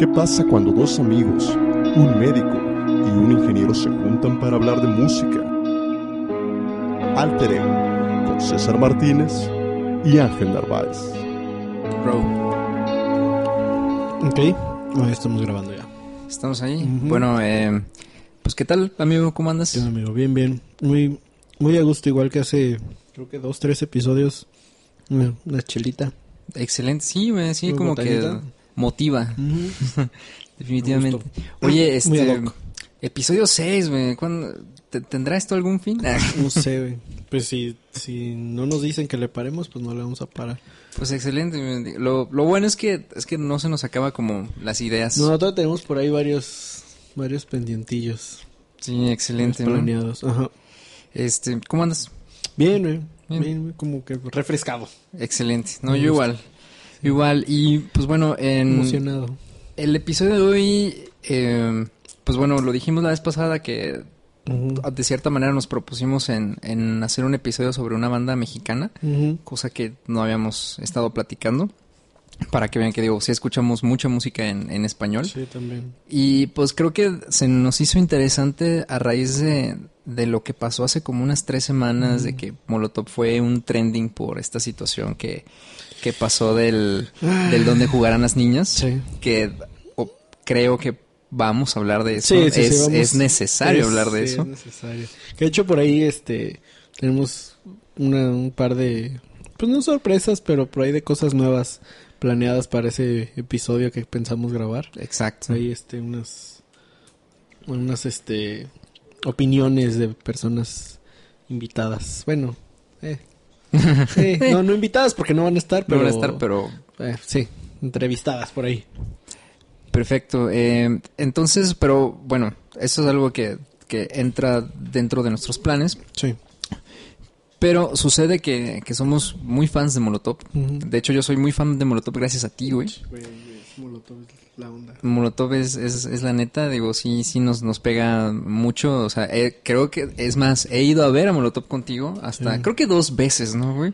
¿Qué pasa cuando dos amigos, un médico y un ingeniero se juntan para hablar de música? Alter Ego, con César Martínez y Ángel Narváez. Ok, ahí estamos grabando ya. Estamos ahí. Bueno, eh, pues ¿qué tal, amigo? ¿Cómo andas? Sí, amigo, bien, bien. Muy, muy a gusto, igual que hace, creo que dos, tres episodios. Una, chelita. Excelente. Sí, güey, sí, como botanita. que motiva, definitivamente. Oye, este... Episodio 6, güey. ¿cuándo- te- ¿Tendrá esto algún fin? Ah, No sé, güey. Pues si, si no nos dicen que le paremos, pues no le vamos a parar. Pues excelente. Lo, lo bueno es que es que no se nos acaba como las ideas. No, todavía tenemos por ahí varios, varios pendientillos Sí, excelente. ¿no? planeados. Ajá. Este, ¿cómo andas? Bien, güey. Bien. Bien, como que refrescado. Excelente. No, Me yo gusta. igual. Igual. Y pues bueno, en Emocionado. el episodio de hoy, eh, pues bueno, lo dijimos la vez pasada que de cierta manera nos propusimos en, en hacer un episodio sobre una banda mexicana, cosa que no habíamos estado platicando. Para que vean que digo, sí escuchamos mucha música en, en español. Sí, también. Y pues creo que se nos hizo interesante a raíz de, de lo que pasó hace como unas tres semanas, de que Molotov fue un trending por esta situación que, que pasó del, del donde jugarán las niñas. Sí. Que o- creo que vamos a hablar de eso. Sí, es, necesario Es- hablar de eso. Es necesario. Que de hecho por ahí este tenemos una, un par de pues no sorpresas, pero por ahí de cosas nuevas planeadas para ese episodio que pensamos grabar. Exacto. Ahí este unas unas este opiniones de personas invitadas. Bueno, eh. Sí, no no invitadas porque no van a estar, No pero van a estar, pero eh, sí, entrevistadas por ahí. Perfecto. Eh, entonces, pero bueno, eso es algo que, que entra dentro de nuestros planes. Sí. Pero sucede que, que somos muy fans de Molotov. De hecho, yo soy muy fan de Molotov gracias a ti, güey. La onda. Molotov es, es, es la neta, digo, sí, sí nos, nos pega mucho. O sea, eh, creo que, es más, he ido a ver a Molotov contigo hasta, Sí. creo que dos veces, ¿no, güey?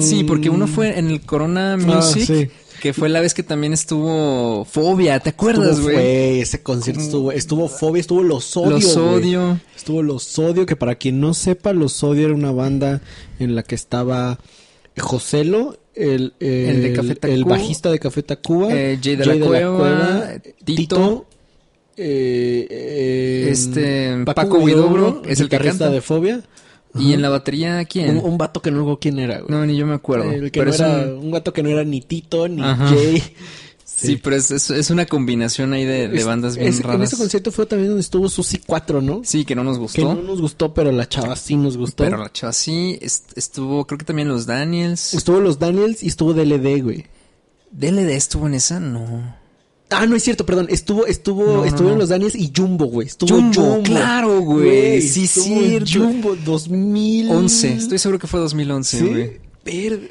Sí, porque uno fue en el Corona Mm. Ah, Music, sí. que fue la vez que también estuvo Fobia, ¿te acuerdas, güey? ese concierto estuvo, estuvo Fobia, estuvo Los Odio, Los odio. Estuvo Los Odio, que para quien no sepa, Los Odio era una banda en la que estaba Joselo, el, El de Café el Tacuba. bajista de Café Tacuba, Eh, Jay de la Cueva, Tito. eh, eh, Este, Paco Huidobro, es el que guitarrista canta. de Fobia. ¿Y en la batería quién? Un, un vato que no recuerdo quién era, güey. No, ni yo me acuerdo. El que pero no era, un- un... vato que no era ni Tito, ni Ajá. Jay. Sí, pero es, es, es una combinación ahí de, bandas bien es- En raras. ese concierto fue también donde estuvo Susi 4, ¿no? Sí, que no nos Que gustó. no nos gustó, pero la chava sí nos gustó. Pero la chava sí, est- estuvo, creo que también los Daniels. Estuvo los Daniels y estuvo DLD, güey. DLD estuvo en esa, no. Ah, no es cierto, perdón. Estuvo, estuvo, No, no, estuvieron no. los Daniels y Jumbo, güey. Estuvo Jumbo, Jumbo. claro, güey. Sí, cierto. Jumbo 2000. 11, estoy seguro que fue 2011, ¿Sí? güey.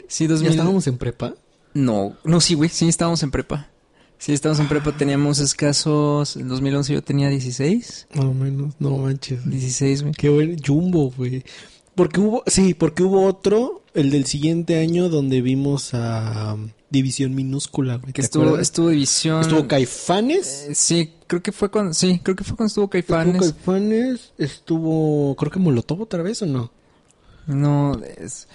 Sí, ¿Ya 2000. estábamos en prepa? No, no, sí, güey, sí, estábamos en prepa. Sí, estábamos en prepa, teníamos escasos, en 2011 yo tenía 16, Más o menos, no manches. 16, güey. Qué buen Jumbo, güey. Porque hubo, sí, porque hubo otro, el del siguiente año, donde vimos a um, División Minúscula, güey. Que ¿te estuvo, acuerdas? estuvo División. Estuvo Caifanes. Eh, Sí, creo que fue cuando, sí, creo que fue cuando estuvo Caifanes. Estuvo Caifanes, estuvo, creo que Molotov otra vez o no? No, es-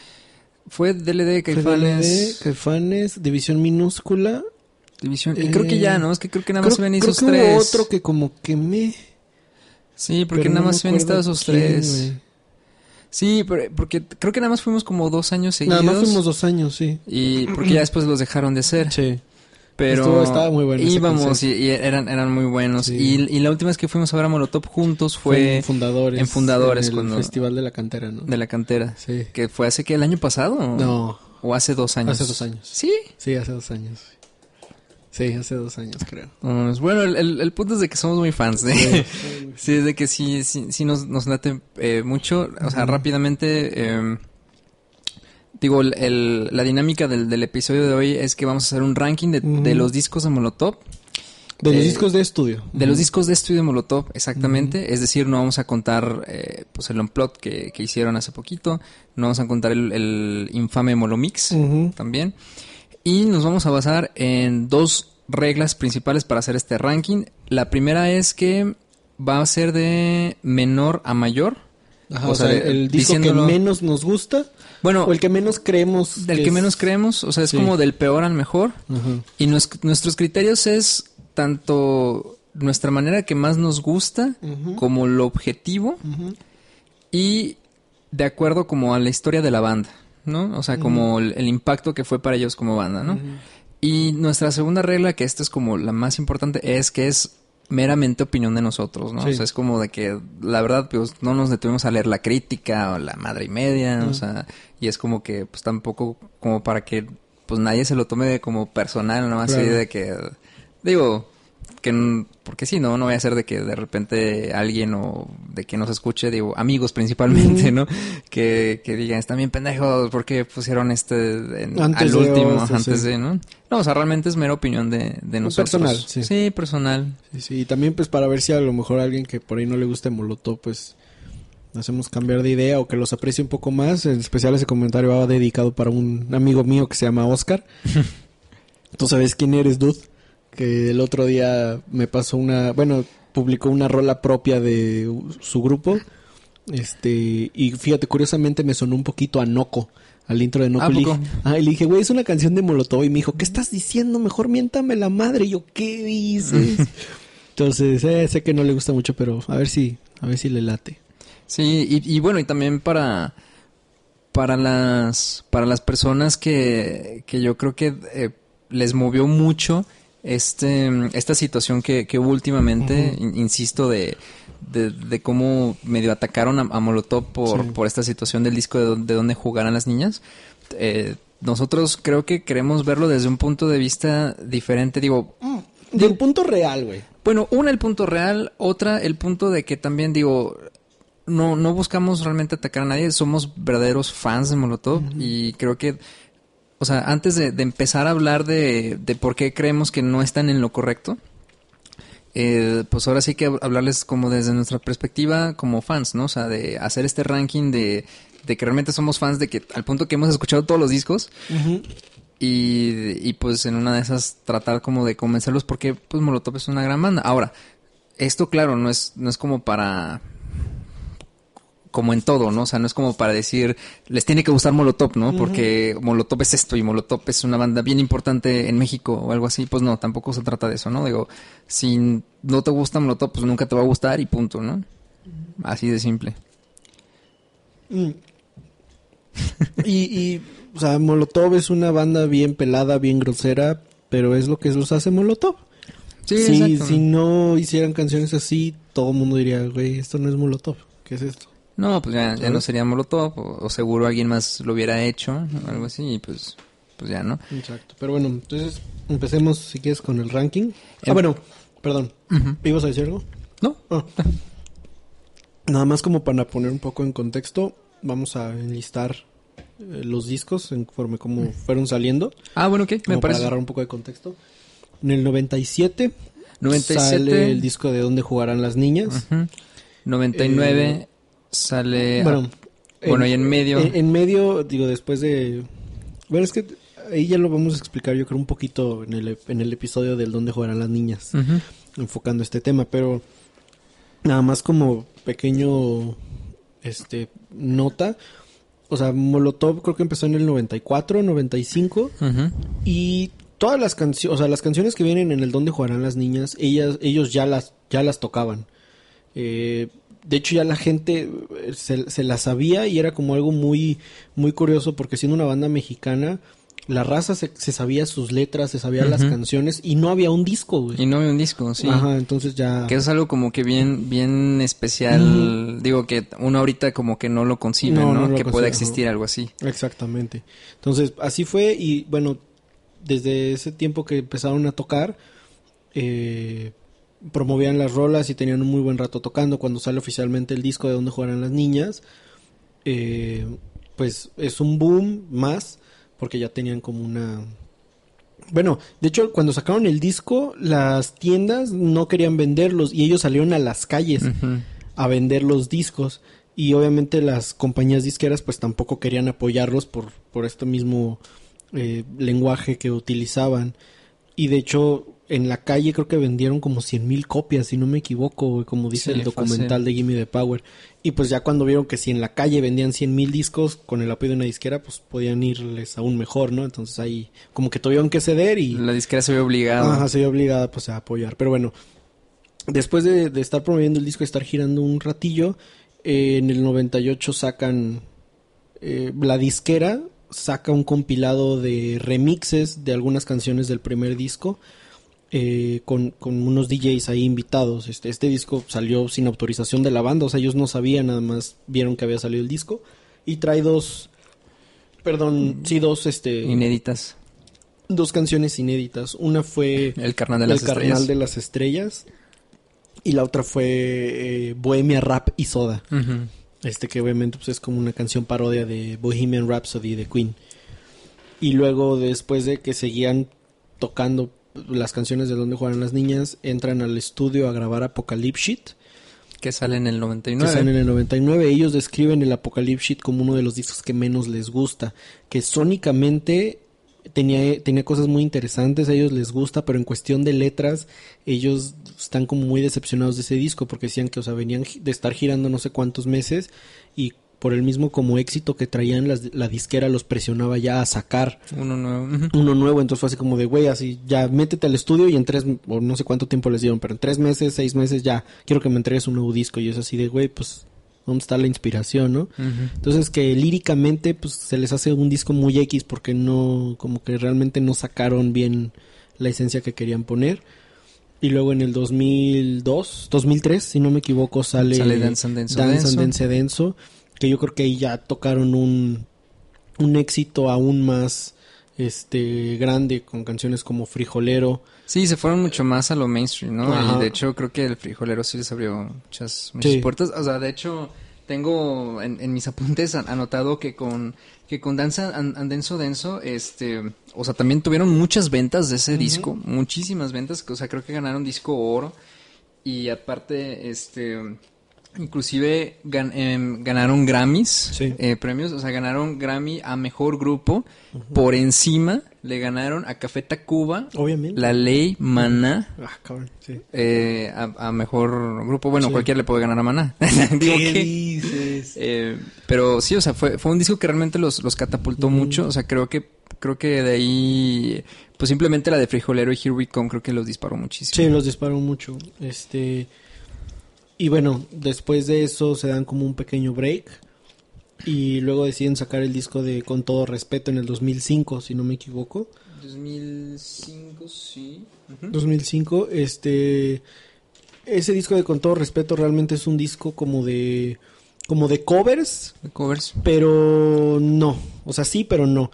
fue DLD, Caifanes, FDLD, Caifanes, División Minúscula. Y creo que ya, ¿no? Es que creo que nada más creo, ven creo esos que tres. hubo otro que como que me... Sí, porque pero nada no más me ven acuerdo estado esos quién, tres. Sí, pero, porque creo que nada más fuimos como dos años seguidos. Nada más fuimos dos años, sí. Y porque ya después los dejaron de ser. Sí. Pero Estuvo- estaba muy bueno íbamos y, eran, eran muy buenos. Sí. Y, y la última vez que fuimos a ver a Molotov juntos Fue fue en Fundadores. en Fundadores, en el cuando- Festival de la Cantera, ¿no? de la cantera. Sí. Que fue hace que el año pasado. No, O hace dos años. Hace dos años. Sí. sí, hace dos años. Sí, hace dos años, creo. Bueno, el, el- el punto es de que somos muy fans de... Sí, es de que sí, sí, sí nos, nos late eh, mucho. O sea, rápidamente, eh, digo, el- el- la dinámica del, del episodio de hoy es que vamos a hacer un ranking de, los discos de Molotov. De los Eh, discos de estudio. De los discos de estudio de Molotov, exactamente. Es decir, no vamos a contar eh, pues el unplot que, que hicieron hace poquito. No vamos a contar el, el infame Molomix también. Y nos vamos a basar en dos reglas principales para hacer este ranking. La primera es que va a ser de menor a mayor. Ajá, O sea, sea, el disco que menos nos gusta Bueno, o el que menos creemos. del que es- menos creemos, o sea, es Sí. como del peor al mejor. Ajá. Y nues- nuestros criterios es tanto nuestra manera que más nos gusta como lo objetivo Ujú. y de acuerdo como a la historia de la banda, ¿no? O sea, como el, el impacto que fue para ellos como banda, ¿no? Y nuestra segunda regla, que esta es como la más importante, es que es meramente opinión de nosotros, ¿no? Sí. O sea, es como de que la verdad, pues no nos detuvimos a leer la crítica o la madre y media, o sea, y es como que pues tampoco como para que pues nadie se lo tome como personal, ¿no? Así Claro. de que, digo, que, porque sí, no, no voy a ser de que de repente alguien o de que nos escuche, digo, amigos principalmente, ¿no? Que, que digan, están bien pendejos, ¿por qué pusieron este en- Antes al de último, antes sí. de, ¿no? No, o sea, realmente es mera opinión de, de nosotros. personal, sí. Sí, personal. Sí, sí, y también pues para ver si a lo mejor a alguien que por ahí no le guste Molotov, pues hacemos cambiar de idea o que los aprecie un poco más. En especial ese comentario va dedicado para un amigo mío que se llama Oscar. Tú sabes quién eres, dude. Que el otro día me pasó una, bueno, publicó una rola propia de su grupo. Este, y fíjate, curiosamente me sonó un poquito a Noco, al intro de Noco. ¿A Y le poco? dije- Ah, y le dije, güey, es una canción de Molotov. Y me dijo, ¿qué estás diciendo? Mejor miéntame la madre. Y yo, ¿qué dices? Entonces, eh, sé que no le gusta mucho, pero a ver si, a ver si le late. Sí, y, y bueno, y también para, para las, para las personas que, que yo creo que eh, les movió mucho este, esta situación que, que hubo últimamente, in- insisto, de, de, de cómo medio atacaron a, a Molotov por, Sí. por esta situación del disco de, don- de donde jugarán las niñas. Eh, nosotros creo que queremos verlo desde un punto de vista diferente. Digo, Del punto real, güey. bueno, una el punto real, otra el punto de que también digo, no, no buscamos realmente atacar a nadie, somos verdaderos fans de Molotov y creo que, o sea, antes de, de empezar a hablar de, de por qué creemos que no están en lo correcto, eh, pues ahora sí que hablarles como desde nuestra perspectiva como fans, ¿no? O sea, de hacer este ranking de, de que realmente somos fans de que al punto que hemos escuchado todos los discos, y, y pues en una de esas tratar como de convencerlos porque pues Molotov es una gran banda. Ahora, esto claro, no es, no es como para como en todo, ¿no? O sea, no es como para decir, les tiene que gustar Molotov, ¿no? Porque Molotov es esto y Molotov es una banda bien importante en México o algo así. Pues no, tampoco se trata de eso, ¿no? Digo, si no te gusta Molotov, pues nunca te va a gustar y punto, ¿no? Así de simple. Mm. y, y, o sea, Molotov es una banda bien pelada, bien grosera, pero es lo que los hace Molotov. Sí, si, si no hicieran canciones así, todo el mundo diría, güey, esto no es Molotov. ¿Qué es esto? No, pues ya, ya no sería Molotov, o, o seguro alguien más lo hubiera hecho, o algo así, y pues, pues ya, ¿no? Exacto. Pero bueno, entonces empecemos, si quieres, con el ranking. Ah, Em- bueno, perdón. Ujú. ¿Ibas a decir algo? No, Ah. Nada más como para poner un poco en contexto, vamos a enlistar eh, los discos conforme como fueron saliendo. ah, bueno, ok, me Como para parece. agarrar un poco de contexto. En el 97, 97. sale el disco de Dónde jugarán las niñas. Ujú. 99 sale... Bueno, bueno, y en medio... En, en medio, digo, después de... Bueno, es que ahí ya lo vamos a explicar yo creo un poquito en el, en el episodio del Dónde jugarán las niñas, enfocando este tema, pero nada más como pequeño este nota. O sea, Molotov creo que empezó en el 94, 95 Ujú. y todas las canciones, o sea, las canciones que vienen en el Donde jugarán las niñas, ellas, ellos ya las, ya las tocaban. Eh, de hecho, ya la gente eh, se, se las sabía y era como algo muy, muy curioso porque siendo una banda mexicana, la raza se, se sabía sus letras, se sabía las canciones y no había un disco, güey. Y no hay un disco, sí. Ajá, entonces ya... Que es algo como que bien, bien especial. Digo que uno ahorita como que no lo concibe, No, ¿no? no que pueda existir algo así. Exactamente. Entonces, así fue y bueno, desde ese tiempo que empezaron a tocar, eh, promovían las rolas y tenían un muy buen rato tocando. Cuando sale oficialmente el disco de donde jugarán las niñas, eh, pues es un boom más, porque ya tenían como una... Bueno, de hecho, cuando sacaron el disco, las tiendas no querían venderlos y ellos salieron a las calles a vender los discos. Y obviamente las compañías disqueras pues tampoco querían apoyarlos por, por este mismo eh, lenguaje que utilizaban. Y de hecho en la calle creo que vendieron como 100 mil copias, si no me equivoco, como dice Sí, el documental de Gimme the Power. Y pues ya cuando vieron que si en la calle vendían 100 mil discos con el apoyo de una disquera, pues podían irles aún mejor, ¿no? Entonces ahí como que tuvieron que ceder y... La disquera se ve obligada. Ajá, se vio obligada pues a apoyar. Pero bueno, después de, de estar promoviendo el disco y estar girando un ratillo, eh, en el 98 sacan eh, la disquera saca un compilado de remixes de algunas canciones del primer disco eh, con, con unos DJs ahí invitados. Este, este disco salió sin autorización de la banda, o sea, ellos no sabían, nada más vieron que había salido el disco. Y trae dos, perdón, sí, dos, este, Inéditas. dos canciones inéditas. Una fue El carnal de las El Carnal estrellas. de las Estrellas y la otra fue eh, Bohemia Rap y Soda. Este que obviamente pues, es como una canción parodia de Bohemian Rhapsody de Queen. Y luego después de que seguían tocando las canciones de donde juegan las niñas, entran al estudio a grabar Apocalypse Shit, Que sale en el que 99. salen en el 99. Ellos describen el Apocalypse Shit como uno de los discos que menos les gusta, que sónicamente tenía, tenía cosas muy interesantes, a ellos les gusta, pero en cuestión de letras, ellos están como muy decepcionados de ese disco, porque decían que, o sea, venían de estar girando no sé cuántos meses y por el mismo como éxito que traían las- la disquera los presionaba ya a sacar Uno nuevo. Uno nuevo, entonces fue así como de, güey, así, ya métete al estudio y en tres, o no sé cuánto tiempo les dieron, pero en tres meses, seis meses ya, quiero que me entregues un nuevo disco y es así de, güey, pues, ¿dónde está la inspiración, no? Entonces que líricamente, pues, se les hace un disco muy X porque no, como que realmente no sacaron bien la esencia que querían poner. Y luego en el 2002, 2003, si no me equivoco, sale, Sale Dance and Denso Dance and Denso. Dance Denso, que yo creo que ahí ya tocaron un, un éxito aún más este grande con canciones como Frijolero. Sí, se fueron mucho más a lo mainstream, ¿no? Ajá. Y de hecho creo que el frijolero sí les abrió muchas, muchas Sí. puertas. O sea, de hecho tengo en, en mis apuntes an- anotado que con que con Danza and, and Denso Denso, este, o sea, también tuvieron muchas ventas de ese disco, muchísimas ventas, o sea, creo que ganaron disco oro y aparte, este, inclusive gan- em, ganaron Grammys, Sí. eh, premios, o sea, ganaron Grammy a mejor grupo, por encima le ganaron a Café Tacuba, Obviamente. La Ley, Maná, Ah, cabrón, sí. eh, a, a mejor grupo. Bueno, Sí. cualquiera le puede ganar a Maná. Digo ¿Qué que- dices? eh, pero sí, o sea, fue, fue un disco que realmente los, los catapultó mucho. O sea, creo que creo que de ahí, pues simplemente la de Frijolero y Here We Come creo que los disparó muchísimo. Sí, los disparó mucho. Este. Y bueno, después de eso se dan como un pequeño break. Y luego deciden sacar el disco de Con todo respeto en el 2005, si no me equivoco. 2005, sí. 2005, este. Ese disco de Con todo respeto realmente es un disco como de. Como de covers, Covers. pero no. O sea, sí, pero no.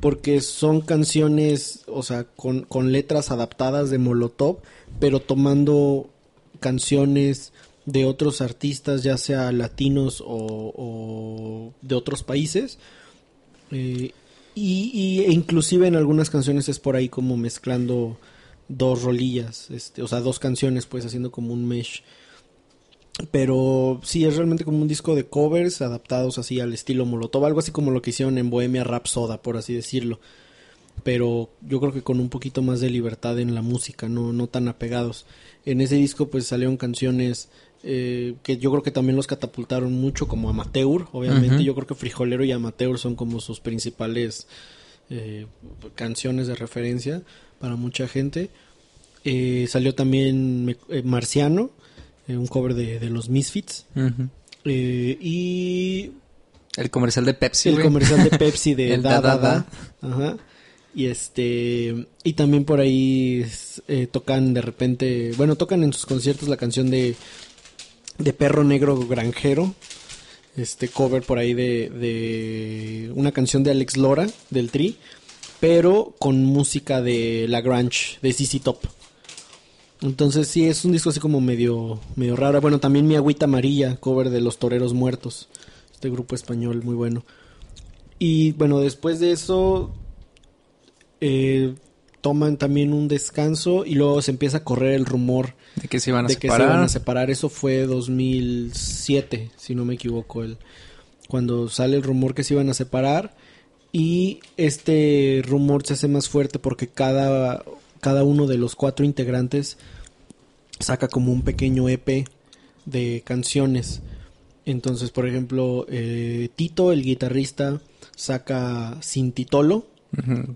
Porque son canciones, o sea, con, con letras adaptadas de Molotov, pero tomando canciones de otros artistas, ya sea latinos o, o de otros países. Eh, y, e inclusive en algunas canciones es por ahí como mezclando dos rolillas, este, o sea, dos canciones, pues haciendo como un mesh. Pero sí, es realmente como un disco de covers adaptados así al estilo Molotov, algo así como lo que hicieron en Bohemia Rhapsoda, por así decirlo. Pero yo creo que con un poquito más de libertad en la música, no, no tan apegados. En ese disco pues salieron canciones eh, que yo creo que también los catapultaron mucho, como Amateur, obviamente. Yo creo que Frijolero y Amateur son como sus principales eh, canciones de referencia para mucha gente. Eh, salió también Marciano, un cover de, de los Misfits. Y El comercial de Pepsi. el güey. comercial de Pepsi de El da, da, da. Ajá. Y este y también por ahí eh, tocan de repente, bueno, tocan en sus conciertos la canción de de Perro Negro Granjero. Este cover por ahí de, de una canción de Alex Lora del Tri, pero con música de La Grange de CC Top. Entonces sí es un disco así como medio medio raro. Bueno, también Mi Agüita Amarilla, cover de Los Toreros Muertos. Este grupo español muy bueno. Y bueno, después de eso eh, toman también un descanso y luego se empieza a correr el rumor De que se iban a de que se separar. iban a separar. Eso fue 2007, si no me equivoco, el, cuando sale el rumor que se iban a separar. Y este rumor se hace más fuerte porque cada, cada uno de los cuatro integrantes saca como un pequeño EP de canciones. Entonces, por ejemplo, eh, Tito, el guitarrista, saca Cintitolo. Ujú.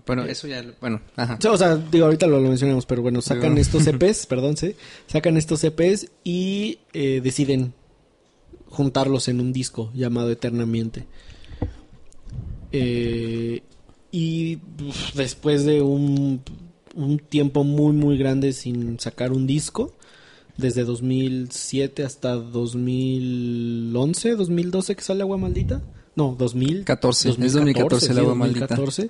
Bueno, eso ya, bueno, ajá. O sea, digo, ahorita lo, lo mencionamos, pero bueno, sacan Digo. estos EPs, perdón, sí, sacan estos EPs y eh, deciden juntarlos en un disco llamado Eternamente. Eh, y uf, después de un, un tiempo muy, muy grande sin sacar un disco, desde 2007 hasta 2011, 2012 que sale Agua Maldita. No, 2000. 14, es 2014 el Agua Maldita. 2014.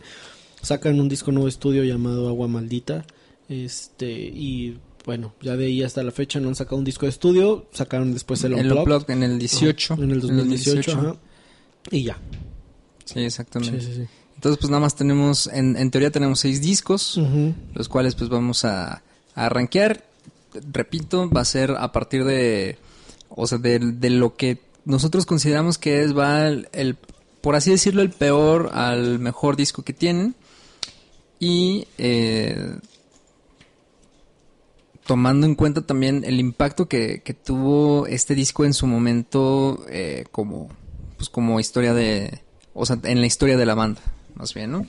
Sacan un disco nuevo estudio llamado Agua Maldita. Este, y bueno, ya de ahí hasta la fecha no han sacado un disco de estudio. Sacaron después el el Unplugged. Unplugged en el 18. En el 2018, ajá. Y ya. Sí, exactamente. Sí, sí, sí. Entonces, pues nada más tenemos, en, en teoría tenemos seis discos, los cuales pues vamos a, a arranquear. Repito, va a ser a partir de, o sea, de, de lo que nosotros consideramos que es, va el, el- por así decirlo, el peor al mejor disco que tienen. Y eh, tomando en cuenta también el impacto que, que tuvo este disco en su momento eh, como, pues como historia de, o sea, en la historia de la banda, más bien, ¿no?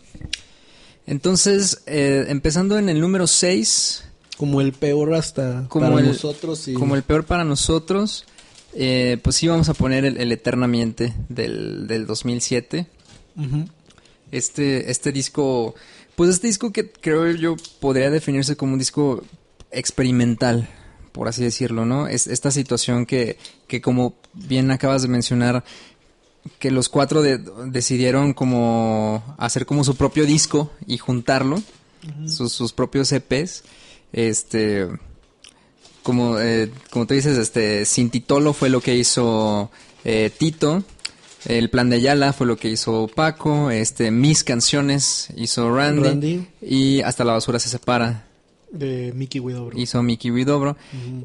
Entonces, eh, empezando en el número 6, Como el peor hasta Como para el- nosotros. y- como el peor para nosotros, eh, pues sí vamos a poner el, el Eternamente del, del 2007. Ujú. Este, este disco, pues este disco que creo yo podría definirse como un disco experimental, por así decirlo, ¿no? Es esta situación que, que como bien acabas de mencionar, que los cuatro de- decidieron como hacer como su propio disco y juntarlo, sus, sus propios EPs, este, como, eh, como tú dices, este, Cintitolo fue lo que hizo eh, Tito, el plan de Ayala fue lo que hizo Paco, este, mis canciones hizo Randy, Randy. y hasta la basura se separa De Mickey Widobro. hizo Mickey Widobro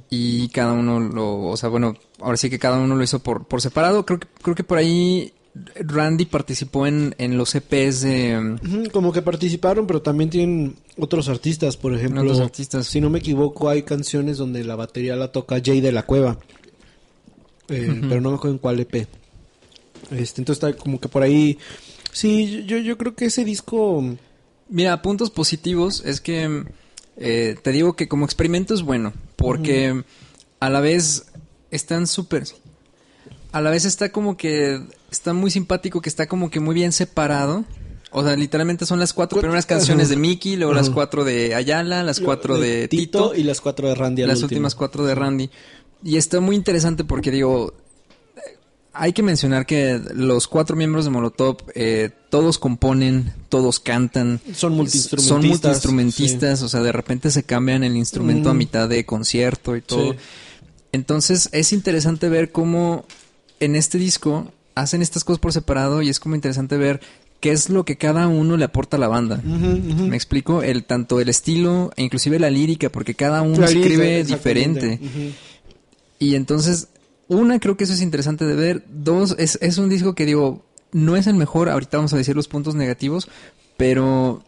y cada uno lo, o sea, bueno, ahora sí que cada uno lo hizo por, por separado. Creo que, creo que por ahí Randy participó en, en los EPs de Como que participaron, pero también tienen otros artistas, por ejemplo. otros artistas. Si no me equivoco, hay canciones donde la batería la toca Jay de la Cueva. Eh, Pero no me acuerdo en cuál EP. Este, entonces está como que por ahí. Sí, yo, yo creo que ese disco. Mira, puntos positivos es que eh, te digo que como experimento es bueno, porque a la vez están súper... A la vez está como que... Está muy simpático, que está como que muy bien separado. O sea, literalmente son las cuatro Cu- primeras canciones de Mickey, luego las cuatro de Ayala, las cuatro de, Tito, y las cuatro de Randy. las último. últimas cuatro de Randy. Y está muy interesante porque digo, hay que mencionar que los cuatro miembros de Molotov, eh, todos componen, todos cantan. Son multiinstrumentistas. Son multiinstrumentistas, o sea, de repente se cambian el instrumento a mitad de concierto y todo. Sí. Entonces es interesante ver cómo en este disco hacen estas cosas por separado y es como interesante ver qué es lo que cada uno le aporta a la banda. Me explico, el tanto el estilo e inclusive la lírica, porque cada uno escribe diferente. Y entonces, una, creo que eso es interesante de ver. Dos, es, es un disco que digo, no es el mejor, ahorita vamos a decir los puntos negativos, pero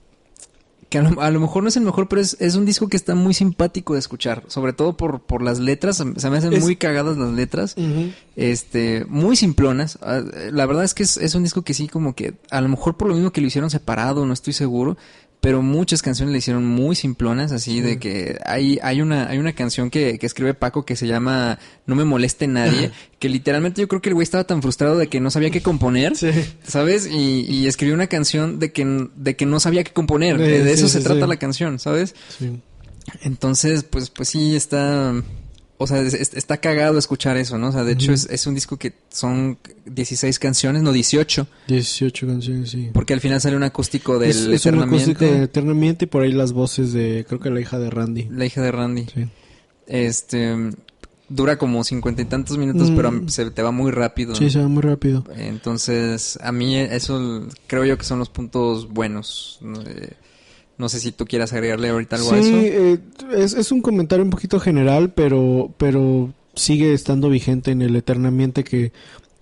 que a lo, a lo mejor no es el mejor, pero es, es un disco que está muy simpático de escuchar, sobre todo por, por las letras, se me hacen Es- muy cagadas las letras, este, muy simplonas. Ah, La verdad es que es, es un disco que sí, como que, a lo mejor por lo mismo que lo hicieron separado, no estoy seguro, pero muchas canciones le hicieron muy simplonas, así de que hay, hay una, hay una canción que, que escribe Paco que se llama No me moleste nadie, que literalmente yo creo que el güey estaba tan frustrado de que no sabía qué componer, Sí. ¿sabes? Y, y escribió una canción de que, de que no sabía qué componer, Sí, de, de sí, eso se trata la canción, ¿sabes? Sí. Entonces, pues, pues sí está, o sea, es- es- está cagado escuchar eso, ¿no? O sea, de hecho es, es un disco que son 16 canciones, no 18, 18 canciones, sí. porque al final sale un acústico del es, es un acústico de eternamente y por ahí las voces de, creo que la hija de Randy. la hija de Randy. Sí. Este, dura como cincuenta y tantos minutos, Mm. pero se te va muy rápido. Sí, se va muy rápido. Entonces, a mí eso creo yo que son los puntos buenos. No, sé si tú quieras agregarle ahorita algo a Sí, eso. eh, es, es un comentario un poquito general, pero, pero sigue estando vigente en el Eternamente que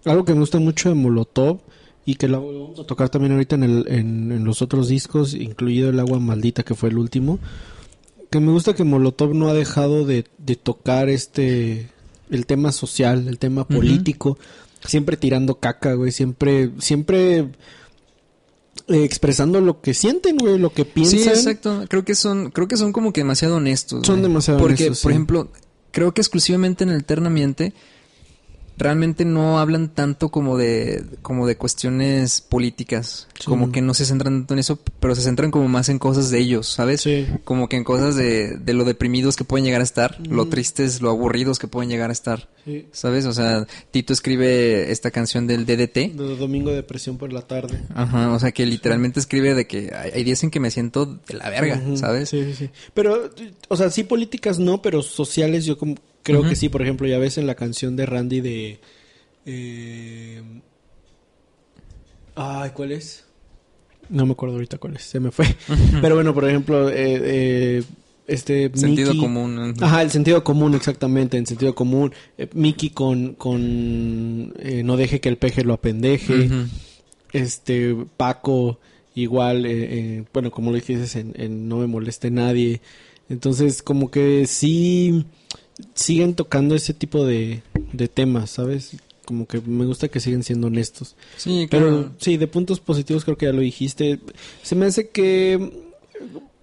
algo que me gusta mucho de Molotov y que lo vamos a tocar también ahorita en, el, en, en los otros discos, incluido el Agua Maldita que fue el último, que me gusta que Molotov no ha dejado de, de tocar este el tema social, el tema político, siempre tirando caca, güey, siempre siempre eh, expresando lo que sienten, güey, lo que piensan. Sí, exacto. Creo que son, creo que son como que demasiado honestos. Son güey. demasiado Porque, honestos, por sí. ejemplo, creo que exclusivamente en el Eternamente realmente no hablan tanto como de, como de cuestiones políticas. Sí. Como que no se centran tanto en eso, pero se centran como más en cosas de ellos, ¿sabes? Sí. Como que en cosas de, de lo deprimidos que pueden llegar a estar, lo tristes, lo aburridos que pueden llegar a estar. Sí. ¿Sabes? O sea, Tito escribe esta canción del DDT. De domingo de depresión por la tarde. Ajá, o sea que literalmente escribe de que hay, días en que me siento de la verga, ¿sabes? Sí, sí, sí. Pero, o sea, sí políticas no, pero sociales yo como creo que sí. Por ejemplo, ya ves en la canción de Randy de... eh, Ay, ¿cuál es? No me acuerdo ahorita cuál es, se me fue. Pero bueno, por ejemplo, eh, eh, este... Sentido Mickey- común. Ajá, el sentido común, exactamente, en sentido común. Mickey con, con no deje que el peje lo apendeje. Este, Paco, igual, eh, eh, bueno, como lo dijiste en, en No me moleste nadie. Entonces, como que sí siguen tocando ese tipo de, de temas, ¿sabes? Como que me gusta que siguen siendo honestos. Sí, Pero claro. sí, de puntos positivos creo que ya lo dijiste. Se me hace que,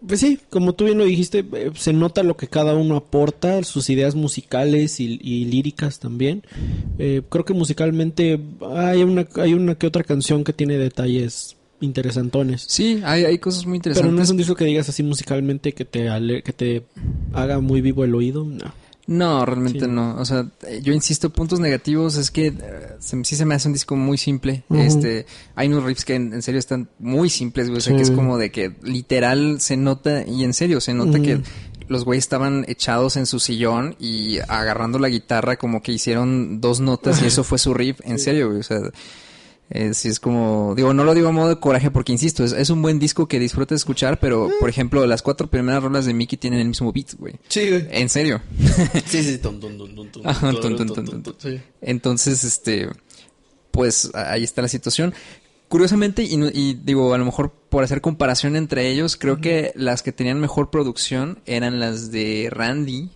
pues sí, como tú bien lo dijiste, eh, se nota lo que cada uno aporta, sus ideas musicales y, y líricas también. Eh, creo que musicalmente hay una, hay una que otra canción que tiene detalles interesantones. Sí, hay, hay cosas muy Pero interesantes. no es un disco que digas así musicalmente que te, ale- que te haga muy vivo el oído. No. No, realmente Sí. no. O sea, eh, yo insisto, puntos negativos es que eh, se- sí se me hace un disco muy simple. Este, hay unos riffs que en, en serio están muy simples, güey. O sea, Sí. que es como de que literal se nota, y en serio, se nota que los güeyes estaban echados en su sillón y agarrando la guitarra como que hicieron dos notas y eso fue su riff. En serio, güey. O sea, eh, sí es como, digo, no lo digo a modo de coraje porque insisto, es, es un buen disco que disfruto de escuchar, pero por ejemplo, las cuatro primeras rolas de Mickey tienen el mismo beat, güey. Sí, güey. En serio. Sí, sí. Entonces, este, pues ahí está la situación. Curiosamente, y, y digo, a lo mejor por hacer comparación entre ellos, creo que las que tenían mejor producción eran las de Randy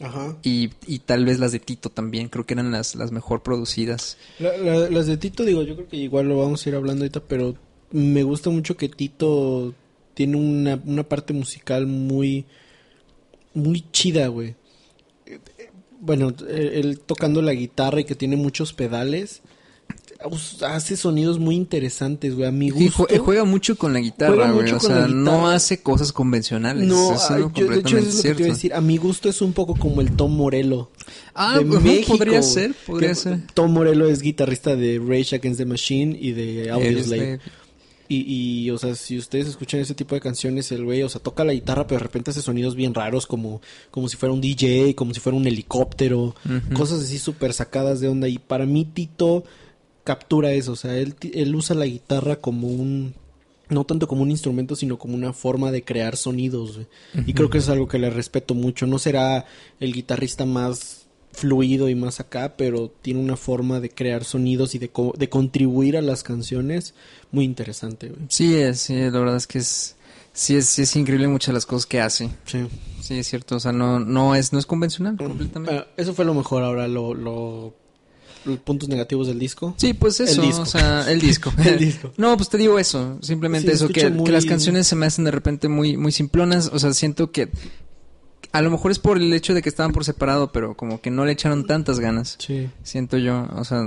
Ajá. y, y tal vez las de Tito también, creo que eran las, las mejor producidas. La- la- las de Tito, digo, yo creo que igual lo vamos a ir hablando ahorita, pero me gusta mucho que Tito tiene una, una parte musical muy, muy chida, güey. Eh, eh, Bueno, eh, él tocando la guitarra y que tiene muchos pedales, hace sonidos muy interesantes, güey, a mi gusto. jue- juega mucho con la guitarra, güey. O sea, no hace cosas convencionales. No, es yo, de hecho eso es lo que te iba a decir. A mi gusto es un poco como el Tom Morello. Ah, de México, podría ser, podría Que ser. Tom Morello es guitarrista de Rage Against the Machine y de Audioslave. Y, y, o sea, si ustedes escuchan ese tipo de canciones, el güey, o sea, toca la guitarra, pero de repente hace sonidos bien raros, como, como si fuera un DJ, como si fuera un helicóptero, cosas así súper sacadas de onda. Y para mí, Tito captura eso, o sea, él, él usa la guitarra como un, no tanto como un instrumento, sino como una forma de crear sonidos. Y creo que eso es algo que le respeto mucho. No será el guitarrista más fluido y más acá, pero tiene una forma de crear sonidos y de, co- de contribuir a las canciones muy interesante, güey. Sí, es, sí, la verdad es que es, sí es, sí es increíble muchas de las cosas que hace. Sí. Sí, es cierto, o sea, no, no es, no es convencional completamente. Bueno, eso fue lo mejor ahora, lo, lo, puntos negativos del disco. Sí, pues eso, disco. o sea, el disco. El disco. No, pues te digo eso, simplemente Sí, eso, que, muy- que las canciones se me hacen de repente muy, muy simplonas, o sea, siento que a lo mejor es por el hecho de que estaban por separado, pero como que no le echaron tantas ganas, Sí. siento yo, o sea,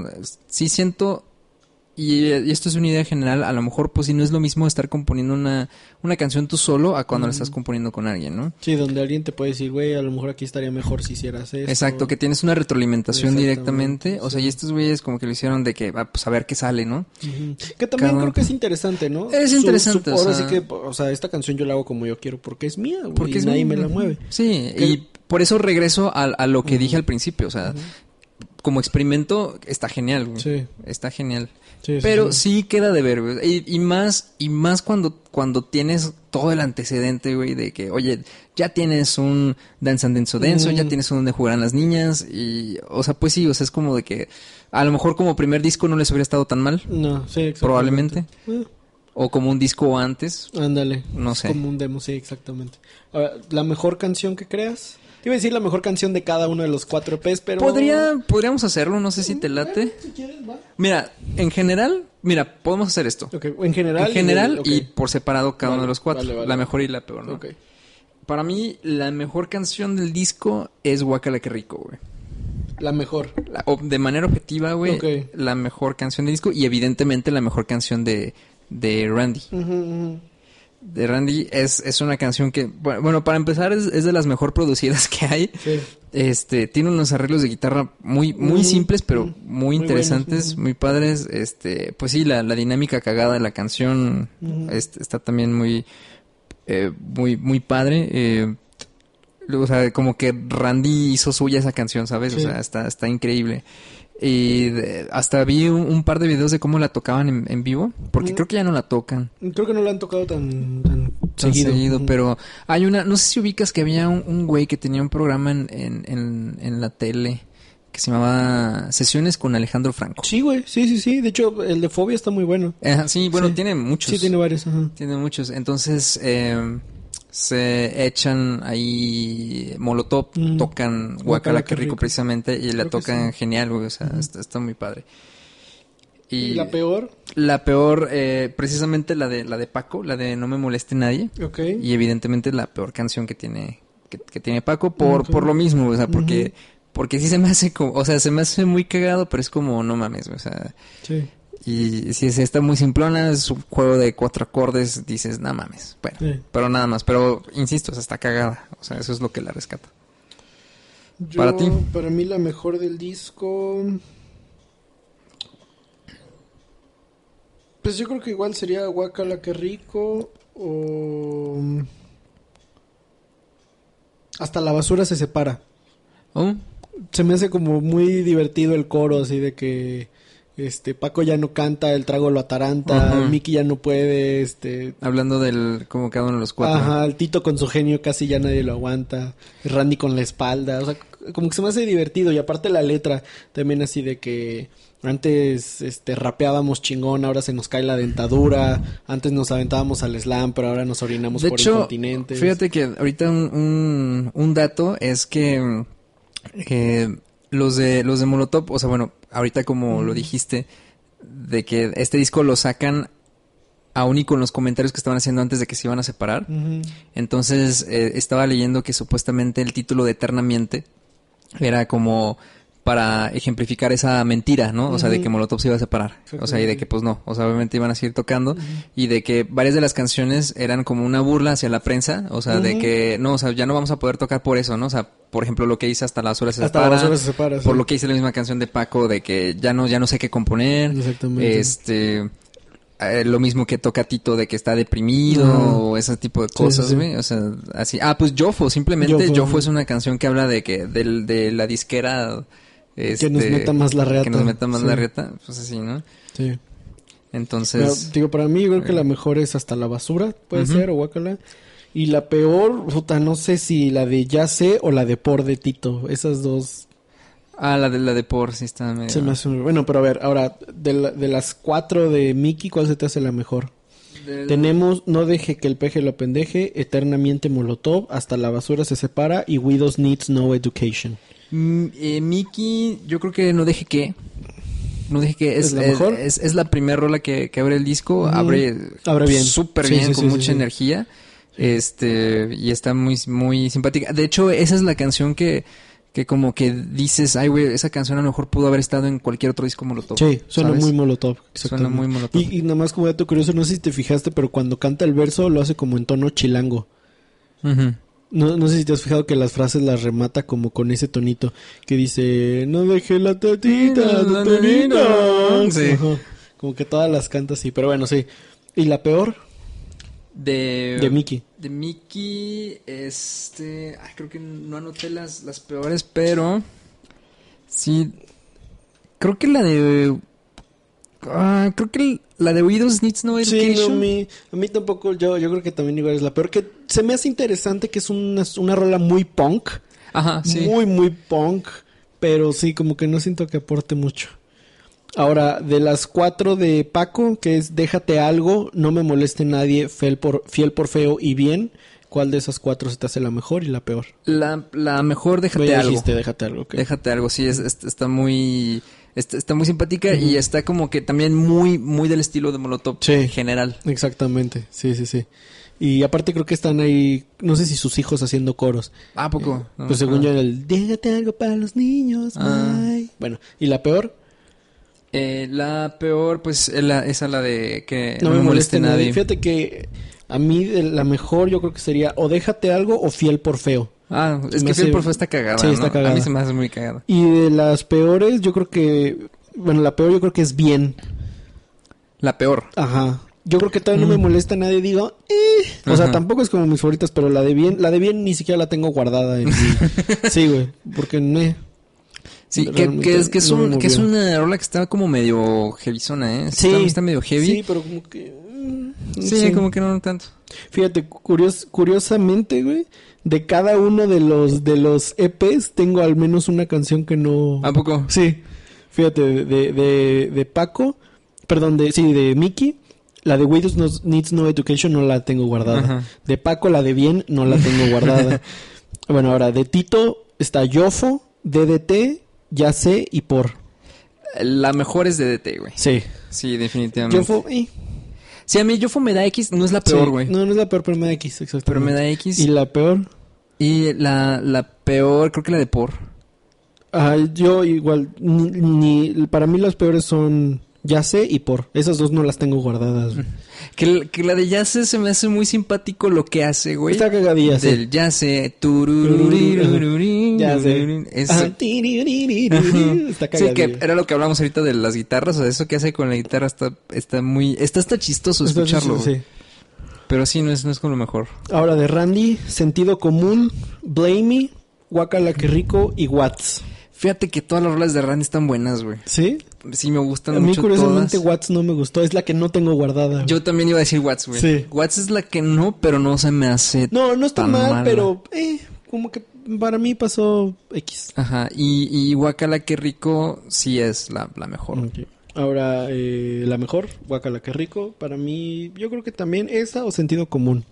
sí siento, y, y esto es una idea general, a lo mejor pues si no es lo mismo estar componiendo una, una canción tú solo a cuando la estás componiendo con alguien, ¿no? Sí, donde alguien te puede decir, güey, a lo mejor aquí estaría mejor si hicieras eso. Exacto, que tienes una retroalimentación directamente. O sea, y estos güeyes como que lo hicieron de que, ah, pues a ver qué sale, ¿no? Que también Cada- creo que es interesante, ¿no? Es interesante, o ahora sea- sí que, o sea, esta canción yo la hago como yo quiero porque es mía, güey, Porque y es nadie me la mueve. Sí, Que- y por eso regreso a, a lo que dije al principio. O sea, como experimento está genial, güey. Sí. Está genial. Sí, Pero sí. sí queda de ver, güey. Y, y más, y más cuando, cuando tienes todo el antecedente, güey, de que, oye, ya tienes un Dance and Denso Denso, ya Mm. tienes un donde jugarán las niñas, y, o sea, pues sí, o sea, es como de que, a lo mejor como primer disco no les hubiera estado tan mal. No, sí, exactamente. Probablemente. Eh, O como un disco antes. Ándale. No sé. Como un demo, sí, exactamente. Ahora, ¿la mejor canción que creas? Te iba a decir la mejor canción de cada uno de los cuatro EPs, pero... Podría, podríamos hacerlo, no sé si te late. Si quieres, va. Mira, en general, mira, podemos hacer esto. Ok, en general. En general y por separado cada Vale, uno de los cuatro. vale, vale. La mejor y la peor, ¿no? Ok. Para mí, la mejor canción del disco es Guacala que rico, güey. La mejor. La- de manera objetiva, güey, Ok. la mejor canción del disco y evidentemente la mejor canción de, de Randy. Ujú, ujú. De Randy es, es una canción que, bueno, para empezar es, es de las mejor producidas que hay. Sí. Este, tiene unos arreglos de guitarra muy, muy simples, pero muy muy interesantes, buenos, muy padres. Este, pues sí, la, la dinámica cagada de la canción está también muy, eh, muy, muy padre. Eh, o sea, como que Randy hizo suya esa canción, ¿sabes? O sea, está, está increíble. Y de- hasta vi un, un par de videos de cómo la tocaban en, en vivo, porque Mm. creo que ya no la tocan Creo que no la han tocado tan, tan, tan seguido. pero hay una, no sé si ubicas que había un, un güey que tenía un programa en, en, en, en la tele que se llamaba Sesiones con Alejandro Franco. Sí, güey, sí, sí, sí. De hecho, el de Fobia está muy bueno. Ajá, sí, bueno, Sí. tiene muchos. Sí, tiene varios. Ajá. Tiene muchos. Entonces, eh, se echan ahí Molotov, Mm. tocan Guacala que rico rico. precisamente y la Creo tocan genial, güey, o sea, está, está muy padre. ¿Y la peor? La peor, eh, precisamente la de la de Paco, la de No me moleste nadie. Ok. Y evidentemente la peor canción que tiene que, que tiene Paco por, por lo mismo, o sea, porque porque sí se me hace como, o sea, se me hace muy cagado, pero es como no mames, o sea, Sí. Y si es- está muy simplona, es un juego de cuatro acordes, dices, no mames, bueno, Sí. pero nada más, pero insisto, o sea, está cagada, o sea, eso es lo que la rescata. Yo, Para ti. Para mí la mejor del disco... Pues yo creo que igual sería Guacala que rico o... Hasta la basura se separa. Oh, Se me hace como muy divertido el coro, así de que este Paco ya no canta, el trago lo ataranta. Mickey ya no puede, este hablando del como cada uno de los cuatro. Ajá, el Tito con su genio casi ya nadie lo aguanta. Randy con la espalda. O sea, como que se me hace divertido. Y aparte la letra también así de que antes este rapeábamos chingón, ahora se nos cae la dentadura. Antes nos aventábamos al slam, pero ahora nos orinamos De por hecho, incontinentes. fíjate que ahorita un, un, un dato es que eh, los de los de Molotov, o sea, bueno, ahorita como lo dijiste, de que este disco lo sacan aún y con los comentarios que estaban haciendo antes de que se iban a separar. Entonces eh, estaba leyendo que supuestamente el título de Eternamente era como para ejemplificar esa mentira, ¿no? O sea, de que Molotov se iba a separar. O sea, y de que pues no. O sea, obviamente iban a seguir tocando. Y de que varias de las canciones eran como una burla hacia la prensa. O sea, de que no, o sea, ya no vamos a poder tocar por eso, ¿no? O sea, por ejemplo, lo que hice hasta las horas se Hasta separa. la basura se separa. sí. Por lo que hice la misma canción de Paco de que ya no, ya no sé qué componer. Exactamente. Este, eh, lo mismo que toca Tito de que está deprimido o ese tipo de cosas, sí. O sea, así. Ah, pues Jofo, simplemente Jofo, es una canción que habla de que, del, de la disquera. Este, nos meta más la reata. Que nos meta más Sí. la reta. Pues así, ¿no? Sí. Entonces. Pero, digo, para mí yo creo que eh. la mejor es hasta la basura, puede ser, o guacala. Y la peor, puta, no sé si la de Ya sé o la de Por de Tito. Esas dos Ah, la de la de por, sí está medio. se me hacen... Bueno, pero a ver, ahora, de, la- de las cuatro de Mickey, ¿cuál se te hace la mejor? Del- Tenemos No deje que el peje lo pendeje, Eternamente Molotov, Hasta la basura se separa y Widows Needs No Education. Eh, Mickey, yo creo que no deje que. No deje que. Es, ¿Es la mejor? Es, es la primera rola que, que abre el disco. Abre. Abre bien. Súper Sí, bien, sí, con sí, mucha energía. Este. Y está muy, muy simpática. De hecho, esa es la canción que. Que como que dices, ay, güey, esa canción a lo mejor pudo haber estado en cualquier otro disco Molotov. Sí, suena ¿sabes? muy Molotov. Suena muy Molotov. Y, y nada más como dato curioso, no sé si te fijaste, pero cuando canta el verso lo hace como en tono chilango. No, no sé si te has fijado que las frases las remata como con ese tonito que dice, no deje la tatita, La tatanita". Sí. Ajá. Como que todas las canta así, pero bueno, sí. ¿Y la peor? De. De Mickey. De Mickey, este... Ay, creo que no anoté las, las peores, pero... Sí... Creo que la de... Ah, creo que la de Widows Needs No Sí, Education. no, mi- a mí tampoco, yo, yo creo que también igual es la peor. Que se me hace interesante que es una, una rola muy punk, Ajá, sí. muy, muy punk, pero sí, como que no siento que aporte mucho. Ahora, de las cuatro de Paco, que es Déjate algo, No me moleste nadie, Fiel por, fiel por feo y bien, ¿cuál de esas cuatro se te hace la mejor y la peor? La, la mejor, déjate algo. dijiste, Déjate algo, ok. Déjate algo, sí, es, es- está muy... Está, está muy simpática y está como que también muy, muy del estilo de Molotov Sí. en general. Exactamente, sí, sí, sí. Y aparte creo que están ahí, no sé si sus hijos haciendo coros. ¿A poco? No, pues según no. yo el Déjate algo para los niños, Ah. bye". Bueno, ¿y la peor? Eh, la peor, pues, es la, esa la de que no, me moleste nadie. Fíjate que a mí la mejor yo creo que sería o Déjate algo o Fiel por feo. Ah, es que hace- Fiel por Feo está cagada, Sí, está ¿no? cagada. A mí se me hace muy cagada. Y de las peores yo creo que, bueno, la peor yo creo que es Bien. La peor. Ajá. Yo creo que todavía no me molesta a nadie, digo, eh. O sea, Mm. Tampoco es como mis favoritas, pero la de bien, la de bien ni siquiera la tengo guardada en mi... Sí, güey, porque ne. Sí, que, es, que es, no me un, que es movió. una rola que está como medio heavyzona, ¿eh? Sí. Está, está medio heavy. Sí, pero como que... mm, como que no tanto. Fíjate, curios, curiosamente, güey, de cada uno de los de los EPs tengo al menos una canción que no... ¿A poco? Sí, fíjate, de, de, de Paco, perdón, de, sí, de Mickey, la de Widows No- Needs No Education no la tengo guardada. Ajá. De Paco, la de Bien, no la tengo guardada. bueno, ahora, de Tito está Yofo, DDT, Ya sé y Por. La mejor es de DT, güey. Sí. Sí, definitivamente. Yofo, eh, Sí, a mí Yofo me da X, no es la peor, güey. No, no es la peor, pero me da X, exactamente. Pero me da X. ¿Y la peor? Y la, la peor, creo que la de Por. Ah, yo igual, ni, ni- para mí las peores son Ya sé y Por. Esas dos no las tengo guardadas. Que, que la de Yace se me hace muy simpático lo que hace, güey. Está cagadilla, sí. Del Yace. tururururururu, Ya sé. Es- Ajá. Está Sí, que cagadilla. era lo que hablamos ahorita de las guitarras, o de eso que hace con la guitarra está, está muy, está hasta chistoso Está- escucharlo. sí. güey. Pero sí, no es, no es con lo mejor. Ahora de Randy, Sentido Común, Blame Me, Guacala Que Rico y Watts. Fíjate que todas las rolas de Randy están buenas, güey. ¿Sí? Sí, me gustan A mí mucho curiosamente todas. Watts no me gustó, es la que no tengo guardada. güey. Yo también iba a decir Watts, güey. Sí. Watts es la que no, pero no se me hace No, no está tan mal, mala. pero eh, como que para mí pasó X. Ajá, y, y Guacala que rico sí es la, la mejor. Ahora, eh, la mejor, Guacala Que Rico, para mí, yo creo que también esa o Sentido Común.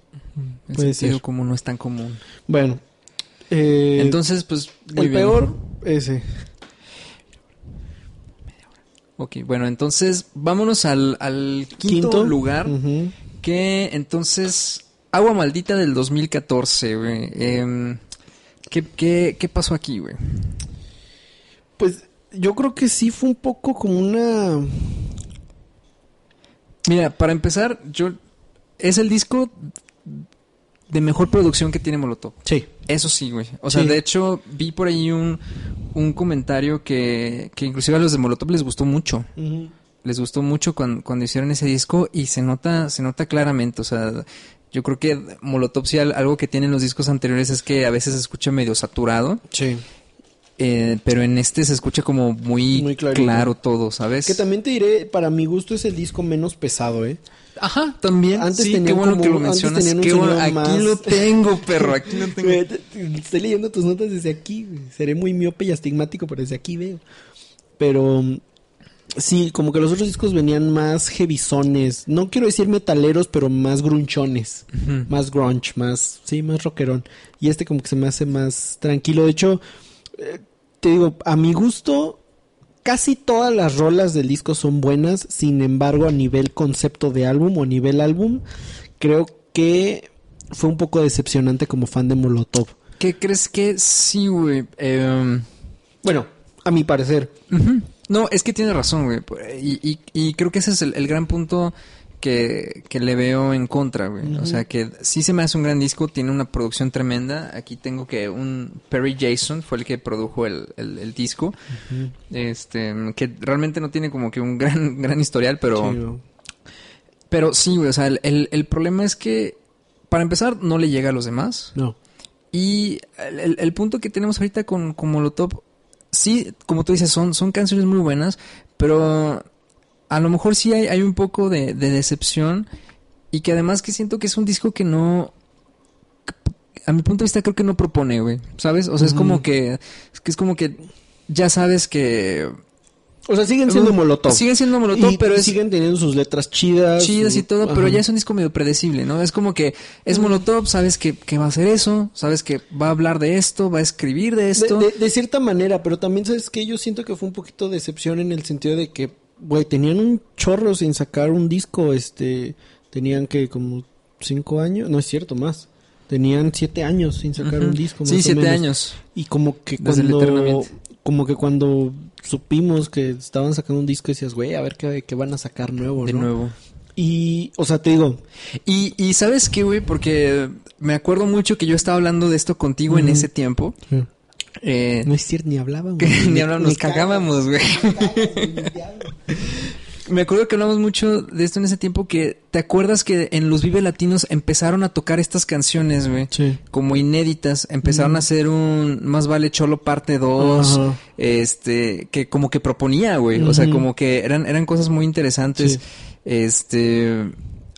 El Puede sentido ser. común no es tan común. Bueno. eh, Entonces, pues, muy el bien. peor, ese. Ok, bueno, entonces vámonos al, al quinto, lugar. Que entonces, Agua Maldita del 2014, güey. Em, ¿qué, qué, qué pasó aquí, güey? Pues yo creo que sí fue un poco como una... Mira, para empezar, yo es el disco de mejor producción que tiene Molotov. Sí. Eso sí, güey. O sea, Sí. de hecho, vi por ahí un, un comentario que, que inclusive a los de Molotov les gustó mucho. Les gustó mucho cuando, cuando hicieron ese disco y se nota, se nota claramente. O sea, yo creo que Molotov sí al- algo que tienen los discos anteriores es que a veces se escucha medio saturado. Sí. eh, pero en este se escucha como muy, claro todo, ¿sabes? Que también te diré, para mi gusto es el disco menos pesado, ¿eh? Ajá, también. Antes sí, qué bueno como- que lo mencionas. Qué bueno, aquí más- lo tengo, perro. Aquí lo tengo. Estoy leyendo tus notas desde aquí. Seré muy miope y astigmático, pero desde aquí veo. Pero sí, como que los otros discos venían más heavyzones. No quiero decir metaleros, pero más grunchones. Más grunge, más, sí, más rockerón. Y este como que se me hace más tranquilo. De hecho, eh, te digo, a mi gusto, casi todas las rolas del disco son buenas. Sin embargo, a nivel concepto de álbum o a nivel álbum, creo que fue un poco decepcionante como fan de Molotov. ¿Qué crees que sí, güey? Em, Bueno, a mi parecer. No, es que tiene razón, güey. Y, y, y creo que ese es el, el gran punto que, que le veo en contra, güey. O sea, que sí se me hace un gran disco, tiene una producción tremenda. Aquí tengo que un Perry Jason fue el que produjo el, el- el disco. Este, que realmente no tiene como que un gran, gran historial, pero... Pero sí, güey, o sea, el, el- el problema es que, para empezar, no le llega a los demás. No. Y el, el- el punto que tenemos ahorita con, con Molotov, sí, como tú dices, son, son canciones muy buenas, pero a lo mejor sí hay, hay un poco de, de decepción y que además que siento que es un disco que no... A mi punto de vista creo que no propone, güey, ¿sabes? O sea, es como que... Es que es como que ya sabes que... O sea, siguen siendo Molotov. Siguen siendo Molotov, Y pero es siguen teniendo sus letras chidas. chidas y todo, pero ya es un disco medio predecible, ¿no? Es como que es Molotov, sabes que, que va a hacer eso, sabes que va a hablar de esto, va a escribir de De, esto. de- de cierta manera, pero también sabes que yo siento que fue un poquito de decepción en el sentido de que, güey, tenían un chorro sin sacar un disco, este, tenían que como cinco años, no es cierto, más. Tenían siete años sin sacar un disco. Sí, o siete menos. años. Y como que Desde cuando, como que cuando supimos que estaban sacando un disco decías, güey, a ver qué, qué van a sacar nuevo, De ¿no? nuevo. Y, o sea, te digo, Y, y sabes qué, güey, porque me acuerdo mucho que yo estaba hablando de esto contigo en ese tiempo. Eh, no es cierto, ni hablábamos. ni hablamos, nos cagábamos, güey. Me acuerdo que hablamos mucho de esto en ese tiempo que te acuerdas que en los Vive Latinos empezaron a tocar estas canciones, güey. Sí. Como inéditas, empezaron a hacer un Más vale Cholo parte 2, Ajá. este, que como que proponía, güey. O sea, como que eran, eran cosas muy interesantes. Sí. Este,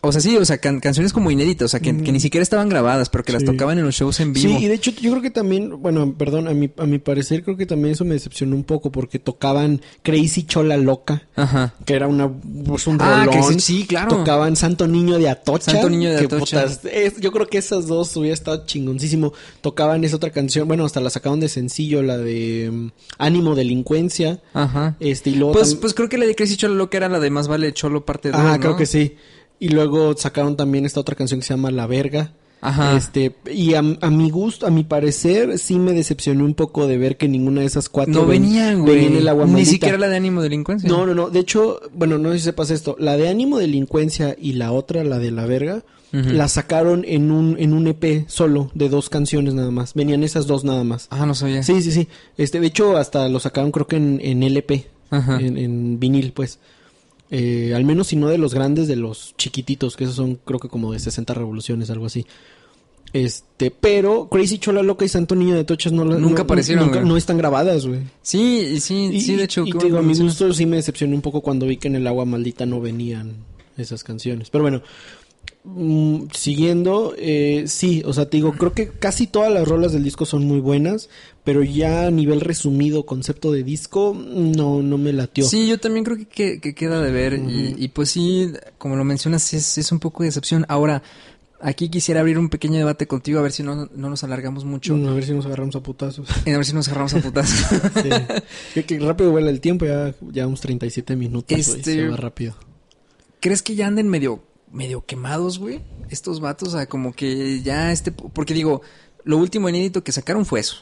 o sea, sí, o sea, can- canciones como inéditas, o sea, que, que ni siquiera estaban grabadas, pero que las tocaban en los shows en vivo. Sí, y de hecho yo creo que también, bueno, perdón, a mi, a mi parecer creo que también eso me decepcionó un poco porque tocaban Crazy Chola Loca, Ajá. que era una pues, un Ah, rolón. sí, sí, claro. Tocaban Santo Niño de Atocha. Santo Niño de que, Atocha. putas, es- yo creo que esas dos hubiera estado chingoncísimo. Tocaban esa otra canción, bueno, hasta la sacaron de sencillo, la de mm, Ánimo Delincuencia. Ajá. Este, y luego Pues, pues creo que la de Crazy Cholo Loca era la de Más vale Cholo parte 2, Ajá, ¿no? creo que sí. Y luego sacaron también esta otra canción que se llama La Verga. Ajá. Este, y a, a mi gusto, a mi parecer, sí me decepcionó un poco de ver que ninguna de esas cuatro No ven- venían, güey. el agua Ni siquiera la de ánimo delincuencia. No, no, no. De hecho, bueno, no sé si sepas esto. La de ánimo delincuencia y la otra, la de la verga, la sacaron en un, en un EP solo, de dos canciones nada más. Venían esas dos nada más. Ah, no sabía. Sí, sí, sí. Este, de hecho, hasta lo sacaron creo que en, en LP. Ajá. En, en vinil, pues. Eh, al menos si no de los grandes, de los chiquititos, que esos son creo que como de 60 revoluciones, algo así. Este, pero Crazy Chola Loca y Santo Niño de Tochas no la- Nunca no- aparecieron, nunca- no están grabadas, güey. Sí, sí, Y, sí, de hecho. y digo, a mi gusto sí me decepcionó un poco cuando vi que en el agua maldita no venían esas canciones. Pero bueno, mm, siguiendo, eh, sí, o sea, te digo, creo que casi todas las rolas del disco son muy buenas, pero ya a nivel resumido, concepto de disco, no, no me latió. Sí, yo también creo que, que- que queda de ver. y, y pues sí, como lo mencionas, es, es un poco de decepción. Ahora, aquí quisiera abrir un pequeño debate contigo, a ver si no, no nos alargamos mucho. Mm, A ver si nos agarramos a putazos. A ver si nos agarramos a putas. Sí. que, que rápido vuela el tiempo, ya llevamos 37 minutos, Este- se va rápido. ¿Crees que ya anden medio, medio quemados, güey? Estos vatos, o sea, como que ya este... Porque digo, lo último inédito que sacaron fue eso,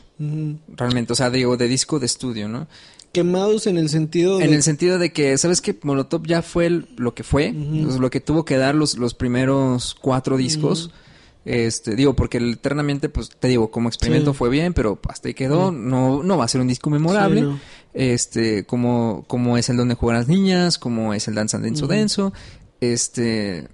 realmente. O sea, digo, de disco de estudio, ¿no? Quemados en el sentido En el sentido de que, ¿sabes que Molotov ya fue el- lo que fue? Pues, lo que tuvo que dar los, los primeros cuatro discos. Este, digo, porque el eternamente, pues, te digo, como experimento Sí. fue bien, pero hasta ahí quedó. No, no va a ser un disco memorable. Sí, no. Este, como, como es el donde juegan las niñas, como es el Danzan Denso. Denso. Este,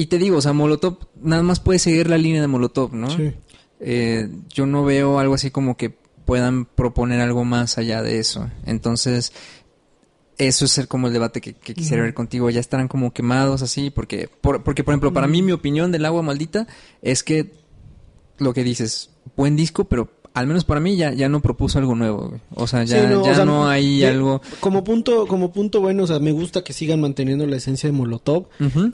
y te digo, o sea, Molotov nada más puede seguir la línea de Molotov, ¿no? Sí. Eh, yo no veo algo así como que puedan proponer algo más allá de eso. Entonces, eso es el, como el debate que, que quisiera ver contigo. Ya estarán como quemados así, porque, por, porque por ejemplo, para mí mi opinión del agua maldita es que lo que dices, buen disco, pero al menos para mí ya, ya no propuso algo nuevo. güey. O sea, ya, Sí, no, ya o sea, no hay algo... Como punto, como punto bueno, o sea, me gusta que sigan manteniendo la esencia de Molotov. Ujú.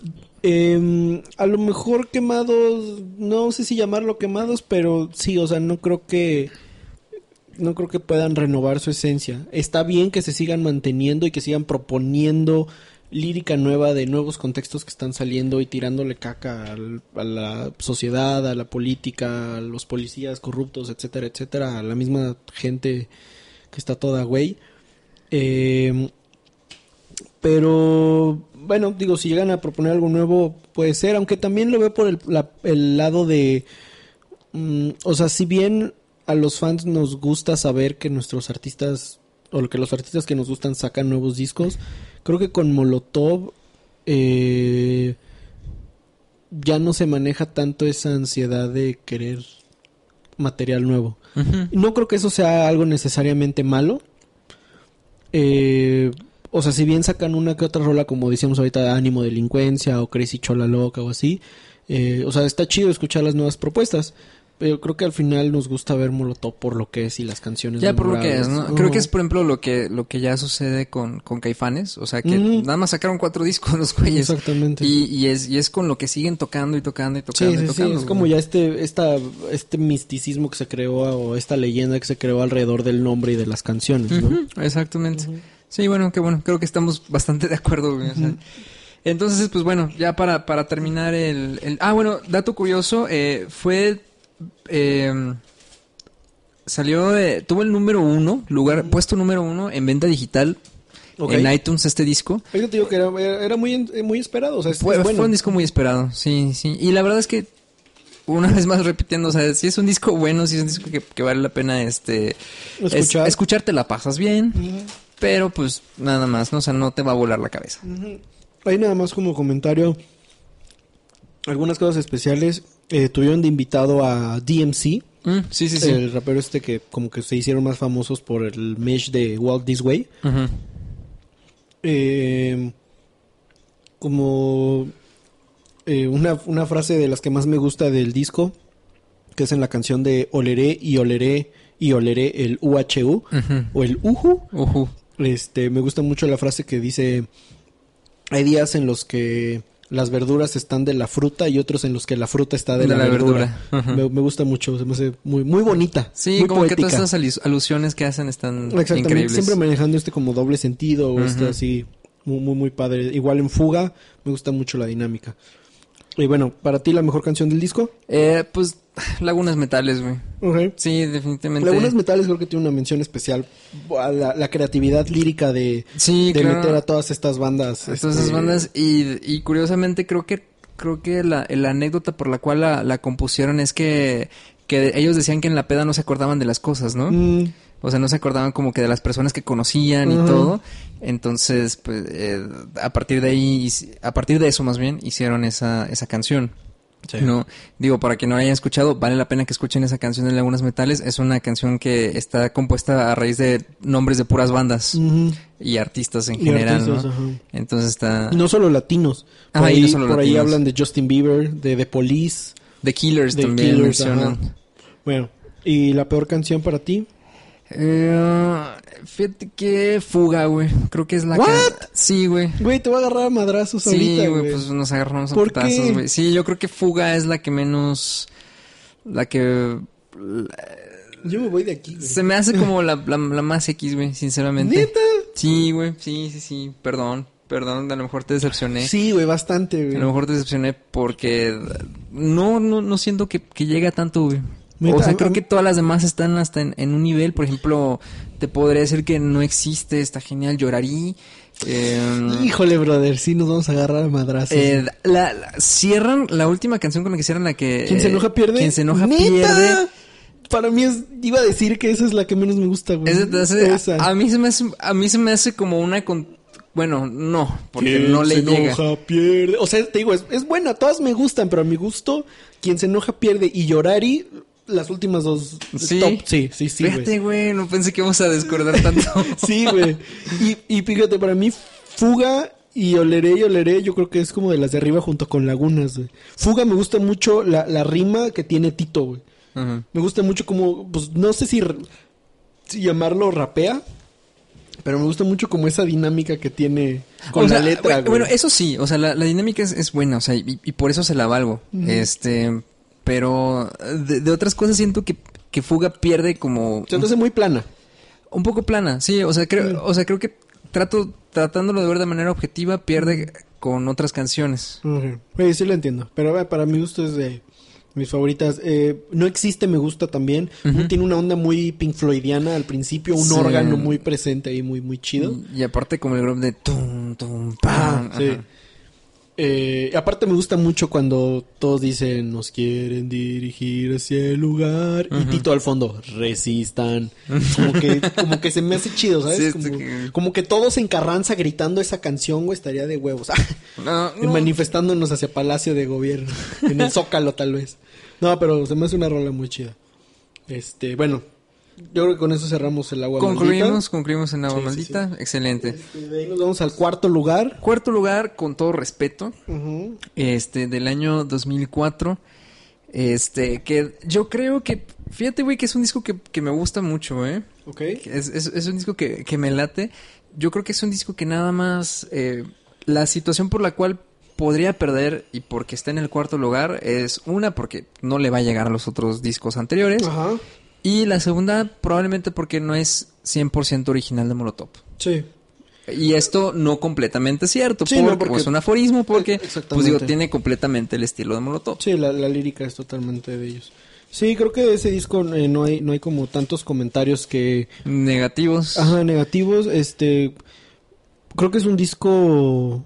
Eh, a lo mejor quemados, no sé si llamarlo quemados, pero sí, o sea, no creo que no creo que puedan renovar su esencia. Está bien que se sigan manteniendo y que sigan proponiendo lírica nueva de nuevos contextos que están saliendo y tirándole caca a la sociedad, a la política, a los policías corruptos, etcétera, etcétera, a la misma gente que está toda güey. Eh, pero bueno, digo, si llegan a proponer algo nuevo, puede ser, aunque también lo veo por el, la- el lado de... mm, o sea, si bien a los fans nos gusta saber que nuestros artistas, o que los artistas que nos gustan sacan nuevos discos, creo que con Molotov eh, ya no se maneja tanto esa ansiedad de querer material nuevo. No creo que eso sea algo necesariamente malo. Eh, o sea, si bien sacan una que otra rola, como decíamos ahorita, Ánimo Delincuencia o Crazy Chola Loca o así, eh, o sea, está chido escuchar las nuevas propuestas. Pero creo que al final nos gusta ver Molotov por lo que es y las canciones. Ya por lo que es. ¿no? Creo que es, por ejemplo, lo que, lo que ya sucede con, con Caifanes. O sea, que nada más sacaron cuatro discos los güeyes. Exactamente. Y, y es, y es con lo que siguen tocando y tocando y Sí, tocando y sí, sí, tocando. es como ya este, esta, este misticismo que se creó o esta leyenda que se creó alrededor del nombre y de las canciones, ¿no? Exactamente. Sí, bueno, qué bueno. Creo que estamos bastante de acuerdo, güey. o sea. Entonces, pues bueno, ya para, para terminar el, el- Ah, bueno, dato curioso. eh, fue... eh, salió... de- tuvo el número uno, lugar... Puesto número uno en venta digital en iTunes este disco. Es que te digo que era, era- muy, muy esperado, o sea, es, Fue, es bueno. fue un disco muy esperado, sí, sí. Y la verdad es que, una vez más repitiendo, o sea, si es un disco bueno, si es un disco que, que vale la pena, este... es- Escuchar. escucharte la pasas bien, Ujú. Pero pues nada más, ¿no? O sea, no te va a volar la cabeza. Ahí nada más como comentario, algunas cosas especiales. Eh, tuvieron de invitado a DMC, Mm, sí, sí, sí. el rapero este que como que se hicieron más famosos por el mesh de Walk This Way. Ujú. Eh, como eh, una, una frase de las que más me gusta del disco, que es en la canción de Oleré y Oleré y Oleré el UHU o el UHU. Ujú. Este, me gusta mucho la frase que dice, hay días en los que las verduras están de la fruta y otros en los que la fruta está de, la, verdura. Me, me gusta mucho, se me hace muy, muy bonita. Sí, muy como que todas esas alu- alusiones que hacen están Exactamente, increíbles. siempre manejando este como doble sentido o este así muy, muy, muy padre. Igual en Fuga, me gusta mucho la dinámica. Y bueno, para ti la mejor canción del disco. Eh, pues, Lagunas Metales, güey. Sí, definitivamente. Lagunas Metales creo que tiene una mención especial a la, la creatividad lírica de, Sí, de claro. meter a todas estas bandas. Todas este, esas bandas y, y curiosamente creo que creo que la, la anécdota por la cual la, la compusieron es que, que ellos decían que en la peda no se acordaban de las cosas, ¿no? mm, O sea, no se acordaban como que de las personas que conocían y todo. Entonces, pues, eh, a partir de ahí, a partir de eso más bien, hicieron esa, esa canción. No, digo, para quien no la haya escuchado, vale la pena que escuchen esa canción de Lagunas Metales. Es una canción que está compuesta a raíz de nombres de puras bandas y artistas en Y general, artistas, ¿no? ajá. Entonces está... Y no solo latinos. Por, Ah, ahí, no solo por ahí hablan de Justin Bieber, de The Police. The Killers The también Killers, mencionan. ajá. Bueno, ¿y la peor canción para ti? Eh, fíjate que Fuga, güey. Creo que es la ¿What? que... Sí, güey. Güey, te voy a agarrar a madrazos Sí, ahorita, güey, güey. pues nos agarramos a ¿Por putazos, güey. Sí, yo creo que Fuga es la que menos... La que... Yo me voy de aquí, güey. Se me hace como la, la, la más X, güey, sinceramente. ¿Neta? Sí, güey, sí, sí, sí. Perdón, perdón, a lo mejor te decepcioné. Sí, güey, bastante, A güey. lo mejor te decepcioné porque no, no, no siento que, que llegue a tanto, güey. O sea, a- creo a- que todas las demás están hasta en, en un nivel. Por ejemplo, te podría decir que no existe, está genial, llorarí. Eh, Híjole, brother, sí nos vamos a agarrar a madrazos. eh, la, la- cierran la última canción con la que cierran la que... ¿Quién se enoja pierde? Quien se enoja ¿Neta? pierde. Para mí es, iba a decir que esa es la que menos me gusta, güey. Esa. a, mí se me hace, a mí se me hace como una... con- bueno, no, porque Quien no le se llega. enoja pierde. O sea, te digo, es, es buena, todas me gustan, pero a mi gusto, quien se enoja pierde. Y Llorari, las últimas dos. ¿Sí? top. Sí, sí, sí, Fíjate, güey. no pensé que íbamos a discordar tanto. Sí, güey. Y, y fíjate, para mí, Fuga y Oleré y Oleré, yo creo que es como de las de arriba junto con Lagunas, güey. Fuga me gusta mucho la, la rima que tiene Tito, güey. Me gusta mucho como, pues no sé si, llamarlo rapea, pero me gusta mucho como esa dinámica que tiene con O la sea, letra, bueno, güey. bueno, eso sí, o sea, la, la dinámica es, es buena, o sea, y, y por eso se la valgo. Este, pero de, de otras cosas siento que, que Fuga pierde como Se hace muy plana. un poco plana, sí, o sea, creo, o sea, creo que trato, tratándolo de ver de manera objetiva, pierde con otras canciones. Oye, sí lo entiendo, pero para mi gusto es de mis favoritas. Eh, no existe, me gusta también. Tiene una onda muy Pink Floydiana al principio, un Sí. órgano muy presente ahí, muy, muy chido. Y, y aparte como el grupo de tum, tum, Ah, sí. Eh, aparte me gusta mucho cuando todos dicen nos quieren dirigir hacia el lugar y. Tito al fondo resistan como que como que se me hace chido sabes Sí, como, que- como que todos en Carranza gritando esa canción güey estaría de huevos. No, Y no. manifestándonos hacia Palacio de Gobierno en el Zócalo tal vez. No pero se me hace una rola muy chida. Este bueno yo creo que con eso cerramos el agua Concluimos, maldita concluimos en Agua Sí, sí, Maldita. Excelente. Este, de ahí nos vamos al cuarto lugar Cuarto lugar, con todo respeto, Ujú. este, del año 2004. Este, que yo creo que, fíjate, güey, que es un disco que, que me gusta mucho, ¿eh? Ok. Es, es, es un disco que, que me late. Yo creo que es un disco que nada más, eh, la situación por la cual podría perder y porque está en el cuarto lugar es una porque no le va a llegar a los otros discos anteriores Ajá. Y la segunda probablemente porque no es 100% original de Molotov. Sí. Y esto no completamente cierto, Sí, porque, no, porque- es un aforismo, porque pues digo, tiene completamente el estilo de Molotov. Sí, la, la lírica es totalmente de ellos. Sí, creo que de ese disco eh, no hay no hay como tantos comentarios que Negativos. ajá, negativos, este creo que es un disco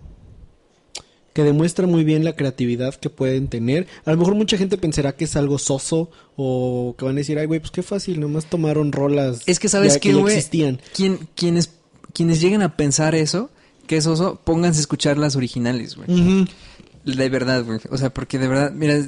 que demuestra muy bien la creatividad que pueden tener. A lo mejor mucha gente pensará que es algo soso o que van a decir, "Ay, güey, pues qué fácil, nomás tomaron rolas Es que sabes ya- ya güey, existían." quien, quienes, quienes lleguen a pensar eso, que es oso, pónganse a escuchar las originales, güey. De verdad, güey. O sea, porque de verdad, mira,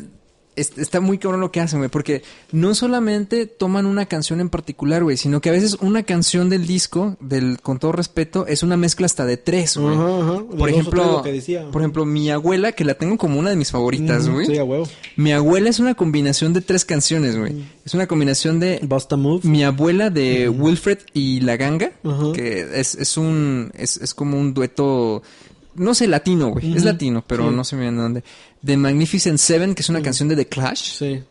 está muy cabrón lo que hacen, güey. Porque no solamente toman una canción en particular, güey, sino que a veces una canción del disco, del con todo respeto, es una mezcla hasta de tres, güey. Ajá, Por ejemplo, por ejemplo, mi abuela, que la tengo como una de mis favoritas, güey. Sí, a huevo. Mi abuela es una combinación de tres canciones, güey. Mm. Es una combinación de Busta Move. mi abuela de Wilfred y La Ganga, que es, es un, es, es como un dueto, no sé, latino, güey. Es latino, pero Sí. no sé bien de dónde. The Magnificent Seven, que es una canción de The Clash. Sí,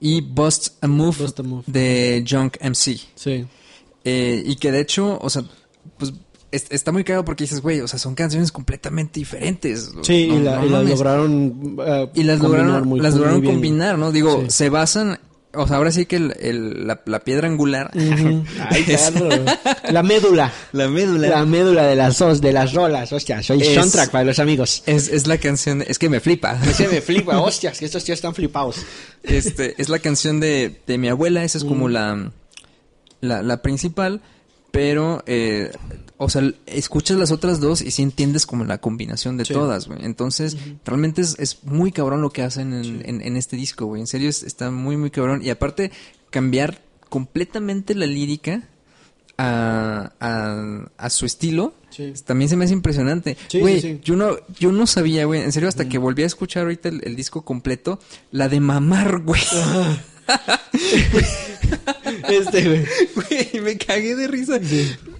Y Bust a Move, Bust a Move. de Junk MC. sí. Eh, y que de hecho, o sea, pues es- está muy cagado porque dices, güey, o sea, son canciones completamente diferentes. Sí, No- y, la- no y las lograron uh, Y las lograron, muy- las muy lograron bien. combinar, ¿no? Digo, Sí. se basan, o sea, ahora sí que el, el- la, la piedra angular. Ay, es-. La médula. la médula, La médula de las os, de las rolas. Hostia, soy Es- soundtrack para los amigos. es, es la canción, es que me flipa. Ese me flipa, hostias, que estos tíos están flipados. Este, es la canción de, de mi abuela, esa es como Mm. la, la, la principal, pero, eh, o sea, escuchas las otras dos y sí entiendes como la combinación de Sí. todas, güey. Entonces, realmente es, es muy cabrón lo que hacen en, en, en este disco, güey. En serio, es- está muy, muy cabrón. Y aparte, cambiar completamente la lírica a, a, a su estilo. Sí. También se me hace impresionante. Sí, Güey, yo no, yo no sabía, güey, en serio, hasta que volví a escuchar ahorita el, el disco completo, la de mamar, güey. Este, güey. Güey, me cagué de risa.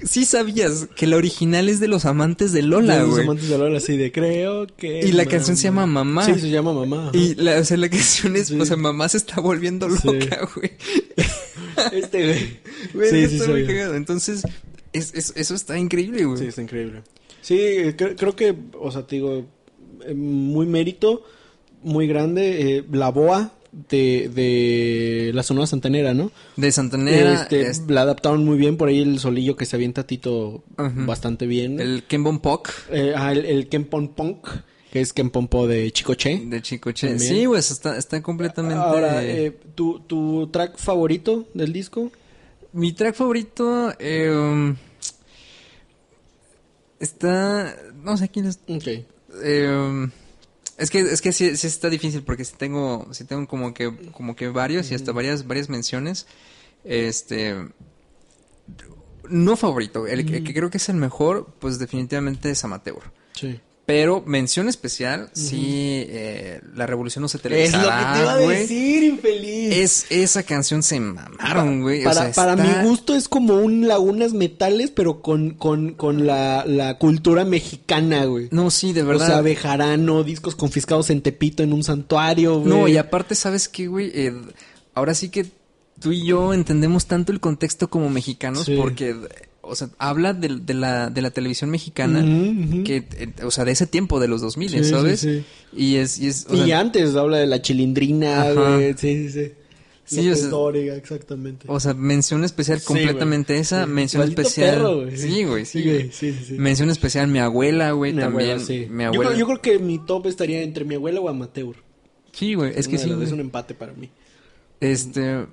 Sí. sabías que la original es de los amantes de Lola, Los güey. amantes de Lola, así de creo que. Y la canción se llama Mamá. Sí, se llama Mamá. ajá. Y la, o sea, la canción es, Sí. o sea, mamá se está volviendo Sí. loca, güey. Este, güey. Güey, Sí, sí, muy sabía. cagado. Entonces, es, es- eso está increíble, güey. Sí, está increíble. Sí, cre- creo que, o sea, te digo, eh, muy mérito, muy grande. eh, la boa de, de la Sonora Santanera, ¿no? De Santanera, Este, es- La adaptaron muy bien, por ahí el solillo que se avienta Tito Ujú. bastante bien. el Kembon Pok Eh, ah, el, el Kempon Punk, que es Kempompo de Chicoche. de Chicoche. Sí, güey, está, está completamente... Ahora, eh, ¿tu, ¿tu track favorito del disco? Mi track favorito eh, um, está... No sé quién es... Ok. Eh, um, es que, es que sí, sí está difícil porque sí tengo, sí tengo como que, como que varios y hasta varias, varias menciones. Este, no favorito, el, que- que creo que es el mejor, pues definitivamente es Amateur. Sí. Pero mención especial, sí, eh, la revolución no se Es lo que te televisará, iba a decir, infeliz. Es, esa canción se mamaron, güey. Para, sea, para está- mi gusto es como un Lagunas Metales, pero con, con, con la, la cultura mexicana, güey. No, sí, de verdad. O sea, Bejarano, discos confiscados en Tepito en un santuario, güey. No, y aparte, ¿sabes qué, güey? Eh, ahora sí que tú y yo entendemos tanto el contexto como mexicanos Sí. porque, o sea, habla de, de la, de la televisión mexicana, que, eh, o sea, de ese tiempo, de los 2000, Sí, sí, ¿sabes? sí. Y es... Y, es, o Y sea, antes habla de la chilindrina, güey. Sí, sí, sí. Sí, López o sea- Dóriga, exactamente. o sea, mención especial Sí, completamente esa, Sí. mención especial... perro, güey. Sí, güey, sí, Sí, güey. sí, sí, sí. Mención especial mi abuela, güey, Mi también. abuela, sí. Mi Yo abuela. creo, yo creo que mi top estaría entre mi abuela o amateur. Sí, güey, es que sí. Es un empate para mí. Este,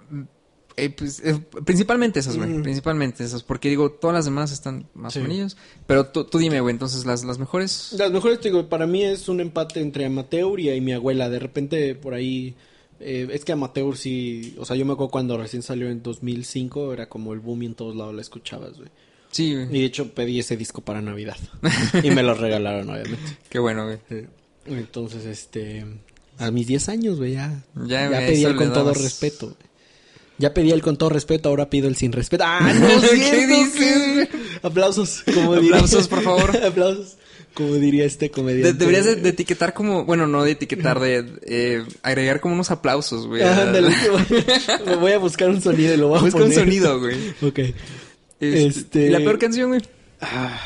eh, pues, eh, principalmente esas, güey, Mm. principalmente esas, porque digo, todas las demás están más Sí. o menos, pero tú, dime, güey, entonces las, las mejores, Las mejores, te digo, para mí es un empate entre amateur y, y mi abuela. De repente, por ahí, eh, es que amateur sí, o sea, yo me acuerdo cuando recién salió en 2005, era como el boom y en todos lados la escuchabas, güey. sí, güey, Y de hecho pedí ese disco para Navidad. y me lo regalaron, obviamente. qué bueno, güey. Entonces, este, A mis 10 años, güey, ya. Ya, Ya, pedí con todo respeto. güey. Ya pedí el con todo respeto, ahora pido el sin respeto. ¡Ah, no es ¿Qué dices? Aplausos, como diría. Aplausos, por favor. Aplausos, como diría este comediante. De- deberías de, de etiquetar como, bueno, no de etiquetar, de eh, agregar como unos aplausos, güey. Ándale, me voy a buscar un sonido y lo voy a Busca un poner. sonido, güey. Ok. Este, Este- ¿y la peor canción, güey. Ah,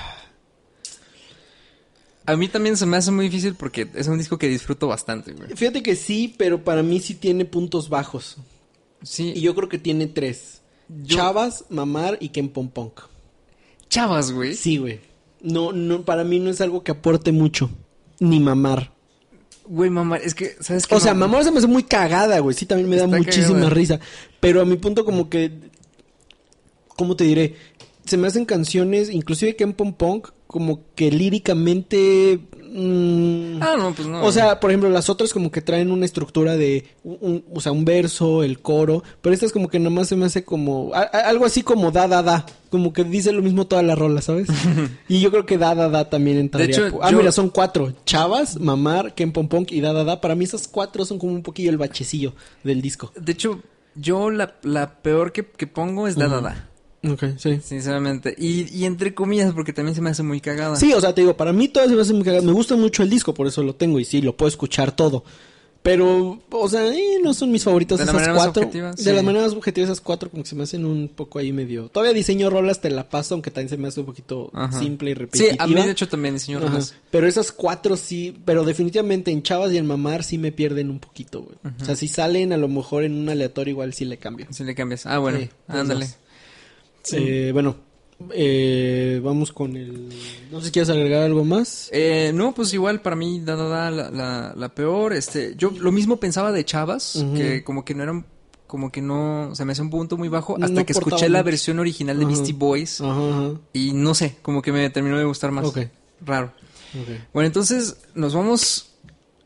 A mí también se me hace muy difícil porque es un disco que disfruto bastante, güey. fíjate que sí, pero para mí sí tiene puntos bajos. Sí. Y yo creo que tiene tres. Yo- Chavas, Mamar y Ken Pom Pong. Chavas, güey. Sí, güey. No, no, para mí no es algo que aporte mucho. Ni mamar. Güey, mamá, es que, ¿sabes qué? O sea, mamar se me hace muy cagada, güey. Sí, también me da muchísima cagada. risa. Pero a mi punto como que... ¿Cómo te diré? Se me hacen canciones, inclusive Ken Pom Pong, como que líricamente... mm, Ah, no, pues no. O sea, por ejemplo, las otras como que traen una estructura de, un, un- o sea, un verso, el coro, pero estas como que nomás se me hace como, a- a- algo así como da, da, da, como que dice lo mismo toda la rola, ¿sabes? y yo creo que da, da, da también entraría. De hecho, ah, yo- mira, son cuatro, Chavas, Mamar, Ken Pom y da, da, da. Para mí esas cuatro son como un poquillo el bachecillo del disco. De hecho, yo la, la peor que, que pongo es Da Da Da. Ok, sí. Sinceramente. Y, y entre comillas, porque también se me hace muy cagada. Sí, o sea, te digo, para mí todo se me hace muy cagado. Me gusta mucho el disco, por eso lo tengo y sí, lo puedo escuchar todo. Pero, o sea, eh, no son mis favoritos De la esas cuatro. objetiva, de sí. la manera más objetiva, esas cuatro como que se me hacen un poco ahí medio... Todavía diseño rolas te la paso, aunque también se me hace un poquito Ajá. simple y Sí, repetitiva. a mí de hecho también, Ajá. Rojas. Pero esas cuatro sí, pero definitivamente en Chavas y en Mamar sí me pierden un poquito, güey. O sea, si salen a lo mejor en un aleatorio igual sí le cambio. Si le cambias. Ah, bueno, Sí, ándale. Eh, bueno, eh, vamos con el... No sé si quieres agregar algo más. Eh, no, pues igual para mí, da, da, da, la, la, la peor. Este, yo lo mismo pensaba de Chavas, que como que no eran, como que no, se me hace un punto muy bajo, No hasta que escuché la mucho. versión original de Ajá. Beastie Boys Ajá, ajá. y no sé, como que me terminó de gustar más. Ok. Raro. ok. Bueno, entonces nos vamos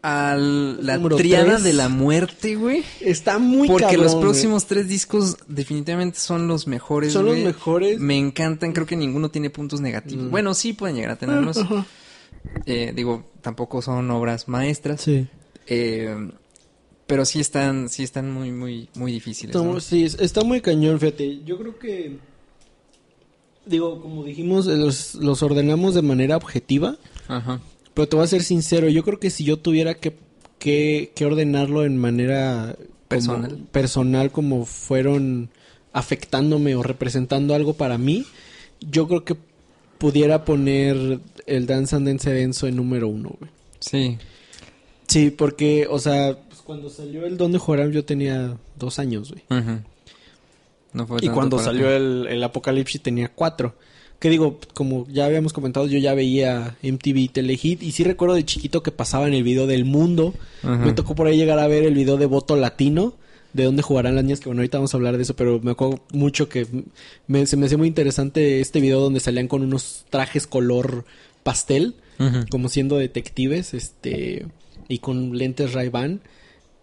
a la triada de la muerte, güey. Está muy Porque cabrón, los próximos tres discos definitivamente son los mejores. Son los mejores. Me encantan, creo que ninguno tiene puntos negativos. Mm. Bueno, sí pueden llegar a tenerlos. Ajá. Eh, digo, tampoco son obras maestras. Sí. Eh, pero sí están, sí están muy, muy, muy difíciles. ¿no? Está, sí, es- está muy cañón, fíjate. Yo creo que... Digo, como dijimos, eh, los, los ordenamos de manera objetiva. Ajá. Pero te voy a ser sincero, yo creo que si yo tuviera que, que, que ordenarlo en manera como- Personal. personal, como fueron afectándome o representando algo para mí, yo creo que pudiera poner el Dance and Dance Denso en número uno, güey. Sí. Sí, porque, o sea, pues, cuando salió el Don de Joram yo tenía dos años, güey. Ujú. No fue Y cuando salió el, el Apocalipsis tenía cuatro. Que digo, como ya habíamos comentado, yo ya veía MTV Telehit y sí recuerdo de chiquito que pasaba en el video del mundo. Ajá. Me tocó por ahí llegar a ver el video de Voto Latino, de dónde jugarán las niñas, que bueno, ahorita vamos a hablar de eso, pero me acuerdo mucho que me- se me hacía muy interesante este video donde salían con unos trajes color pastel, como siendo detectives, este, y con lentes Ray-Ban.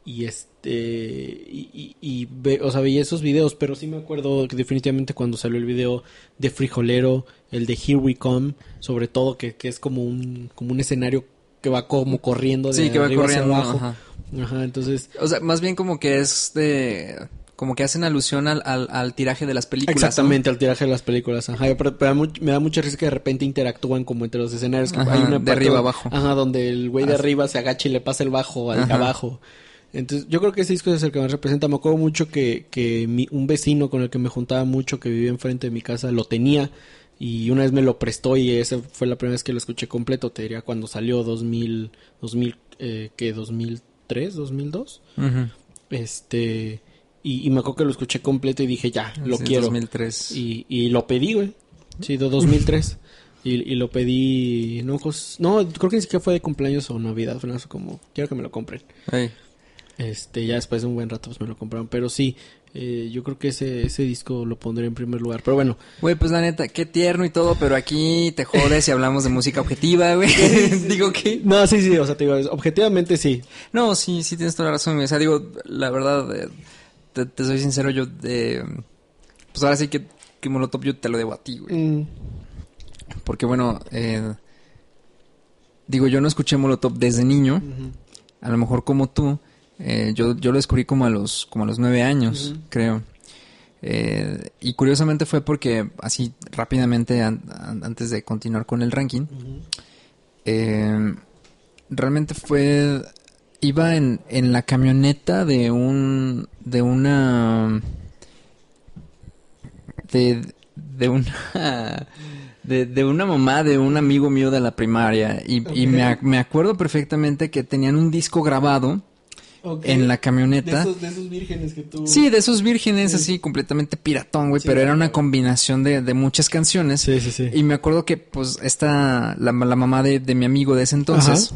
Y este, y, y- y ve- o sea, veía esos videos, pero sí me acuerdo que definitivamente cuando salió el video de Frijolero, el de Here We Come, sobre todo que, que es como un, como un escenario que va como corriendo de Sí, que va arriba hacia corriendo. abajo. ajá. Ajá, entonces, O sea, más bien como que es de... Como que hacen alusión al, al, al tiraje de las películas. ¿no? exactamente al tiraje de las películas. Ajá, pero, pero me da mucha risa que de repente interactúan como entre los escenarios. Que Ajá, hay una de arriba abajo. Ajá, donde el güey de arriba se agacha y le pasa el bajo al de abajo. Entonces, yo creo que ese disco es el que más representa. Me acuerdo mucho que, que mi- un vecino con el que me juntaba mucho, que vivía enfrente de mi casa, lo tenía. Y una vez me lo prestó y esa fue la primera vez que lo escuché completo. Te diría cuando salió 2000, 2000 eh, ¿qué? 2003, 2002. Ujú. Este, y, y me acuerdo que lo escuché completo y dije, ya, lo Sí, quiero. 2003. Y, y lo pedí, güey. Sí, de 2003. y, y lo pedí, no, pues, no, creo que ni siquiera fue de cumpleaños o Navidad, fue como, quiero que me lo compren. Ey. Este, ya después de un buen rato pues me lo compraron, pero sí, eh, yo creo que ese, ese disco lo pondré en primer lugar. Pero bueno, Güey, pues la neta, qué tierno y todo, pero aquí te jodes y hablamos de música objetiva, güey. digo que... no, sí, sí, o sea, te digo, objetivamente sí. No, sí, sí tienes toda la razón. O sea, digo, la verdad, eh, te, te soy sincero, yo de... Pues ahora sí que, que Molotov yo te lo debo a ti, güey. Mm, Porque bueno, eh, digo, yo no escuché Molotov desde niño. a lo mejor como tú, eh, yo, yo lo descubrí como a los, como a los nueve años, creo. Eh, y curiosamente fue porque, así rápidamente, an- an- antes de continuar con el ranking, eh, realmente fue. Iba en, en la camioneta de un. de una. de. de una. De, de una mamá de un amigo mío de la primaria. Y, y me, me acuerdo perfectamente que tenían un disco grabado en la camioneta. de esos vírgenes que tú... Sí, de esos vírgenes así completamente piratón, güey, Sí, pero era una combinación de, de muchas canciones. Sí, sí, sí. Y me acuerdo que, pues, esta, la, la mamá de, de mi amigo de ese entonces,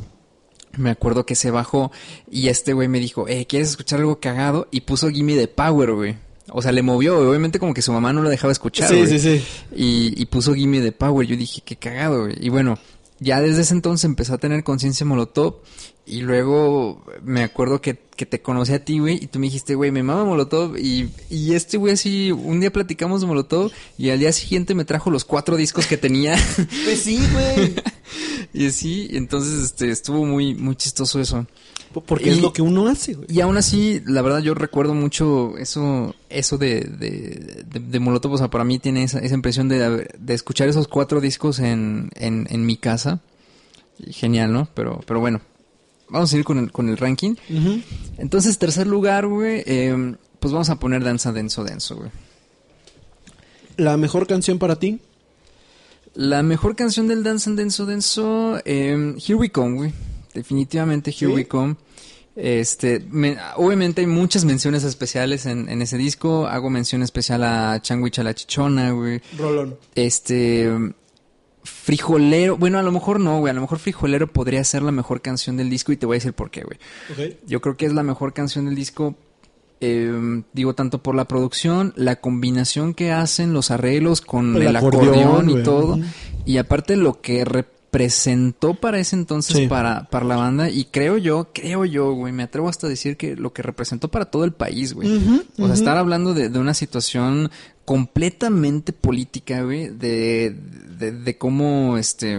me acuerdo que se bajó y este güey me dijo, eh, ¿quieres escuchar algo cagado? Y puso Gimme the Power, güey. O sea, le movió. Obviamente como que su mamá no lo dejaba escuchar, Sí, sí, sí. Y, y puso Gimme the Power. Yo dije, qué cagado, güey. Y bueno, ya desde ese entonces empezó a tener conciencia Molotov. Y luego me acuerdo que, que te conocí a ti, güey. Y tú me dijiste, güey, me mama Molotov. Y, y este güey así, un día platicamos de Molotov. Y al día siguiente me trajo los cuatro discos que tenía. Pues sí, güey. y así, entonces este, estuvo muy, muy chistoso eso. Porque Y- es lo que uno hace, güey. Y aún así, la verdad, yo recuerdo mucho eso, eso de, de, de, de Molotov. O sea, para mí tiene esa, esa impresión de, de escuchar esos cuatro discos en, en, en mi casa. Genial, ¿no? Pero, pero bueno, vamos a ir con el, con el ranking. Entonces, tercer lugar, güey, eh, pues vamos a poner Danza Denso Denso, güey. La mejor canción para ti. La mejor canción del Dance and Denso Denso, eh, Here We Come, güey. Definitivamente Here ¿Sí? We Come. Este, me- obviamente hay muchas menciones especiales en, en ese disco. Hago mención especial a Changuich a la Chichona, güey. Rolón. Este, Frijolero, bueno, a lo mejor no, güey. A lo mejor Frijolero podría ser la mejor canción del disco y te voy a decir por qué, güey. Yo creo que es la mejor canción del disco. eh, digo, tanto por la producción, la combinación que hacen, los arreglos con El el, acordeón, acordeón, y todo. Y aparte lo que representó para ese entonces Sí. para, para la banda. Y creo yo, creo yo, güey, me atrevo hasta a decir que lo que representó para todo el país, güey. O sea, ujú. estar hablando de, de una situación completamente política, güey, de, de, de cómo, este,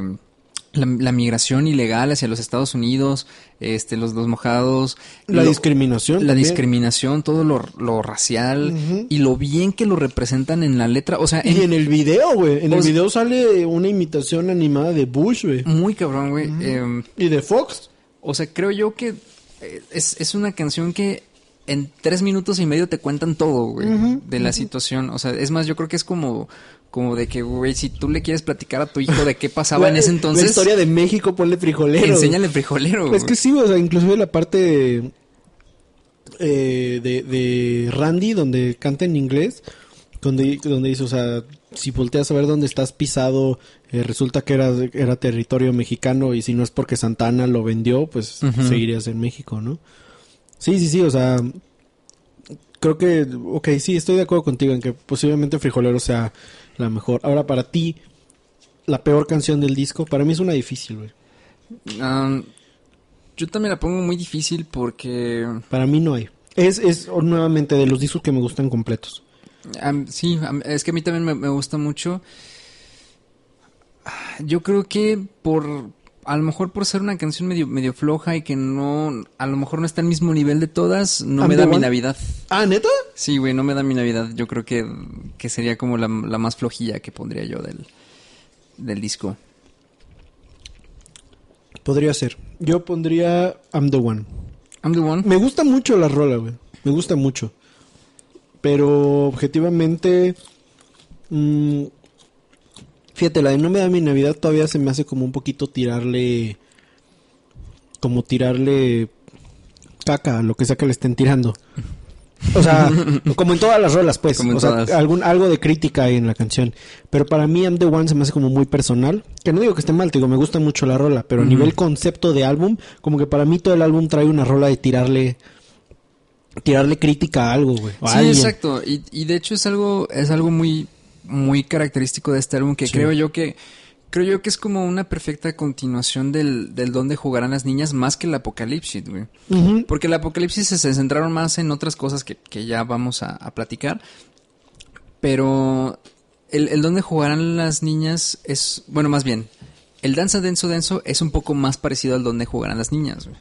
la, la migración ilegal hacia los Estados Unidos, este, los, los mojados. La lo- discriminación. La también. discriminación, todo lo, lo racial y lo bien que lo representan en la letra. O sea, Y en el video, güey. En el video sale una imitación animada de Bush, güey. muy cabrón, güey. Em, Y de Fox. O sea, creo yo que eh, es, es una canción que en tres minutos y medio te cuentan todo, güey, de la situación. O sea, es más, yo creo que es como, como de que, güey, si tú le quieres platicar a tu hijo de qué pasaba en ese La entonces, historia de México, ponle frijolero. güey. enséñale frijolero, Es que güey. sí, o sea, inclusive la parte eh, de, de Randy, donde canta en inglés, donde, donde dice, o sea, si volteas a ver dónde estás pisado, eh, resulta que era, era territorio mexicano y si no es porque Santana lo vendió, pues Ujú. seguirías en México, ¿no? Sí, sí, sí, o sea, creo que, ok, sí, estoy de acuerdo contigo en que posiblemente Frijolero sea la mejor. Ahora, para ti, la peor canción del disco, para mí es una difícil, güey. Yo también la pongo muy difícil porque, Para mí no hay. Es, es nuevamente de los discos que me gustan completos. sí, es que a mí también me, me gusta mucho. Yo creo que por, a lo mejor por ser una canción medio, medio floja y que no, a lo mejor no está al mismo nivel de todas, no me da mi. Navidad. Ah, ¿neta? Sí, güey, no me da mi Navidad. Yo creo que, que sería como la, la más flojilla que pondría yo del, del disco. Podría ser. Yo pondría I'm the One. I'm the one. Me gusta mucho la rola, güey. Me gusta mucho. Pero objetivamente... mm, fíjate, la de No me da mi Navidad todavía se me hace como un poquito tirarle... Como tirarle caca lo que sea que le estén tirando. O sea, como en todas las rolas, pues. Como o sea, algún, algo de crítica hay en la canción. Pero para mí, I'm the One se me hace como muy personal. Que no digo que esté mal, te digo, me gusta mucho la rola. Pero a nivel concepto de álbum, como que para mí todo el álbum trae una rola de tirarle. Tirarle crítica a algo, güey. Sí, alguien. exacto. Y, y de hecho es algo, es algo muy, muy característico de este álbum que Sí. creo yo que, creo yo que es como una perfecta continuación del, del donde jugarán las niñas más que el apocalipsis, güey. Porque el apocalipsis se, se centraron más en otras cosas que, que ya vamos a, a platicar. Pero el, el donde jugarán las niñas es, bueno, más bien, el danza denso denso es un poco más parecido al donde jugarán las niñas, güey.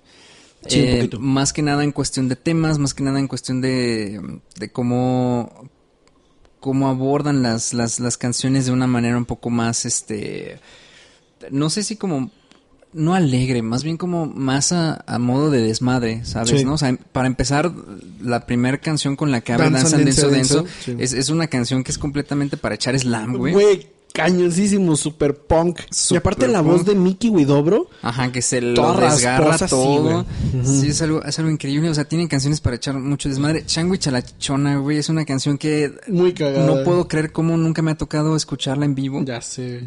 Sí, un Eh, más que nada en cuestión de temas, más que nada en cuestión de, de cómo, cómo abordan las, las, las canciones de una manera un poco más, este, no sé si como, no alegre, más bien como más a, a modo de desmadre, ¿sabes? Sí. ¿no? O sea, para empezar, la primera canción con la que abre Danzan Danzan Denso Denso Denso, Denso, sí. es, es una canción que es completamente para echar slam, güey. Güey, cañoncísimo, super punk. y Super aparte la voz de Mickey Widobro. Ajá, que se lo desgarra sí, todo. Sí, es algo, es algo increíble. O sea, tienen canciones para echar mucho desmadre. Changui Chalachona, güey, es una canción que Muy cagada. no puedo creer cómo nunca me ha tocado escucharla en vivo. Ya sé.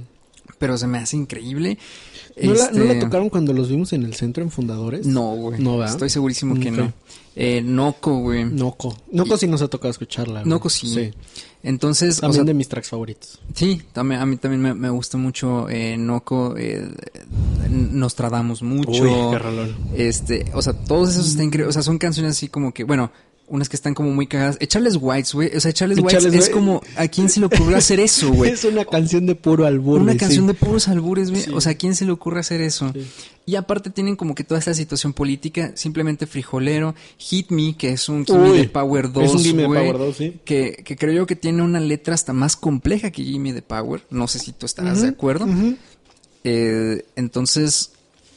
Pero se me hace increíble. ¿No, la, Este, ¿No la tocaron cuando los vimos en el centro en Fundadores? No, güey. No, ¿verdad? Estoy segurísimo que no. Eh, Noco, güey. Noco. Noco sí nos ha tocado escucharla. güey. Noco sí. Entonces, o También sea, de mis tracks favoritos. Sí, también, a mí también me, me gusta mucho eh, Noco, eh, nos tradamos mucho. Uy, qué. Este, o sea, todos esos están increíbles. O sea, son canciones así como que, bueno, unas que están como muy cagadas. Echarles Whites, güey. O sea, Echarles Whites Echarles es como, ¿a quién se le ocurrió hacer eso, güey? Es una canción de puro albur. Una canción de puros albures, güey. Sí. O sea, ¿a quién se le ocurre hacer eso? Sí. Y aparte tienen como que toda esta situación política, simplemente frijolero. Hit Me, que es un Gimme de Power 2, es un Gimme Power 2, sí. Que, que creo yo que tiene una letra hasta más compleja que Gimme de Power. No sé si tú estarás de acuerdo. Eh, entonces,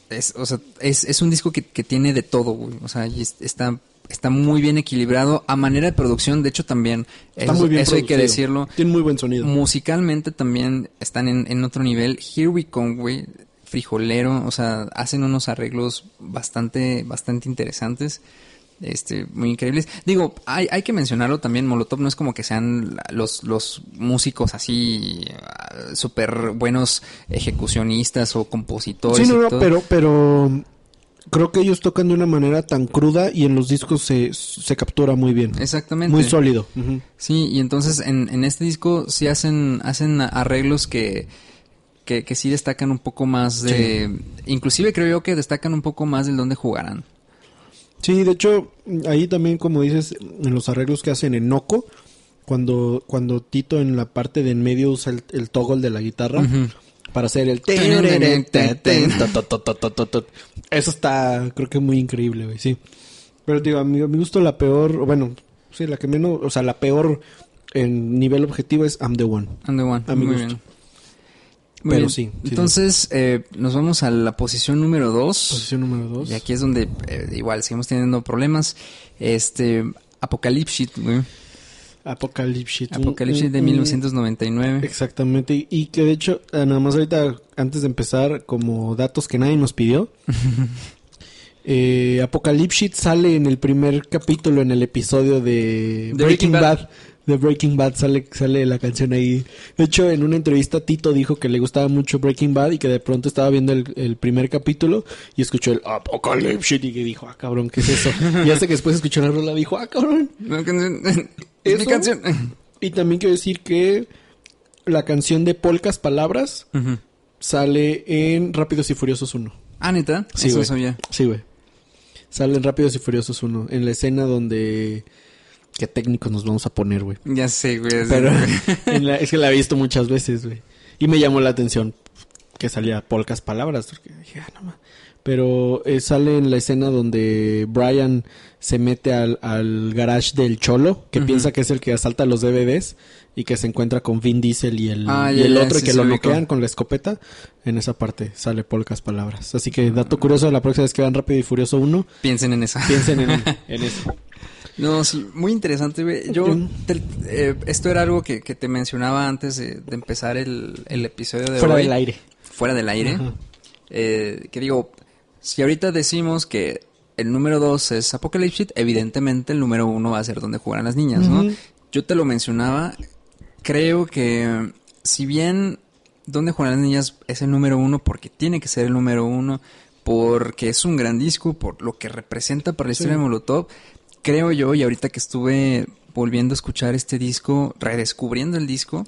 es, o sea, es, es un disco que, que tiene de todo, güey. O sea, está, está muy bien equilibrado. A manera de producción, de hecho, también. Está eso, muy bien eso hay que decirlo. Tiene muy buen sonido. Musicalmente también están en, en otro nivel. Here We Come, güey, frijolero, o sea, hacen unos arreglos bastante, bastante interesantes. Este, muy increíbles. Digo, hay, hay que mencionarlo también, Molotov no es como que sean los, los músicos así ah, súper buenos ejecucionistas o compositores. Sí, no, no, pero, pero creo que ellos tocan de una manera tan cruda y en los discos se, se captura muy bien. Exactamente. Muy sólido. Sí, y entonces en, en este disco sí hacen, hacen arreglos que, que, que sí destacan un poco más de... Inclusive creo yo que destacan un poco más del dónde jugarán. Sí, de hecho, ahí también, como dices, en los arreglos que hacen en Noco, cuando, cuando Tito en la parte de en medio usa el, el toggle de la guitarra Ujú. Para hacer el... Eso está, creo que muy increíble, güey, sí. Pero digo, a mi, a mi gusto la peor, o bueno, sí, la que menos, o sea, la peor en nivel objetivo es I'm the One. And the one. A mi Muy gusto. bien. Muy Pero bien. sí, sí, Entonces eh, nos vamos a la posición número 2. Posición número dos. Y aquí es donde eh, igual seguimos teniendo problemas. Este... Apocalypse, güey. Un- Apocalypse de un- 1999. Exactamente, y- que de hecho, eh, nada más ahorita, antes de empezar, como datos que nadie nos pidió, eh, Apocalypse Shit sale en el primer capítulo, en el episodio de De Breaking Breaking Bad. Bad. De Breaking Bad sale, sale la canción ahí. De hecho, en una entrevista Tito dijo que le gustaba mucho Breaking Bad y que de pronto estaba viendo el, el primer capítulo y escuchó el Apocalypse y que dijo, ah, cabrón, ¿qué es eso? y hasta que después escuchó la rola dijo, ah, cabrón, No, canción- es mi canción. y también quiero decir que la canción de Polcas Palabras sale en Rápidos y Furiosos 1. Ah, neta. Sí, güey. Sí, güey. Sale en Rápidos y Furiosos 1. En la escena donde... Qué técnicos nos vamos a poner, güey. Ya sé, güey. Pero güey. en la- es que la he visto muchas veces, güey. Y me llamó la atención que salía Polcas Palabras. Porque dije, ah, no ma- Pero eh, sale en la escena donde Brian se mete al, al garage del Cholo, que piensa que es el que asalta los DVDs y que se encuentra con Vin Diesel y el, Ah, y el otro sí, y que sí, lo noquean con la escopeta. En esa parte sale Polcas Palabras. Así que dato curioso, la próxima vez que vean Rápido y Furioso 1, Piensen en esa. piensen en, en eso. No, sí, muy interesante. Yo, te- eh, esto era algo que, que te mencionaba antes de, de empezar el, el episodio de Fuera hoy. del aire. Fuera del aire. Eh, que digo, si ahorita decimos que el número dos es Apocalypse, evidentemente el número uno va a ser donde jugarán las niñas, ¿no? Yo te lo mencionaba, creo que si bien donde jugarán las niñas es el número uno porque tiene que ser el número uno, porque es un gran disco, por lo que representa para la historia Sí. de Molotov, creo yo, y ahorita que estuve volviendo a escuchar este disco, redescubriendo el disco,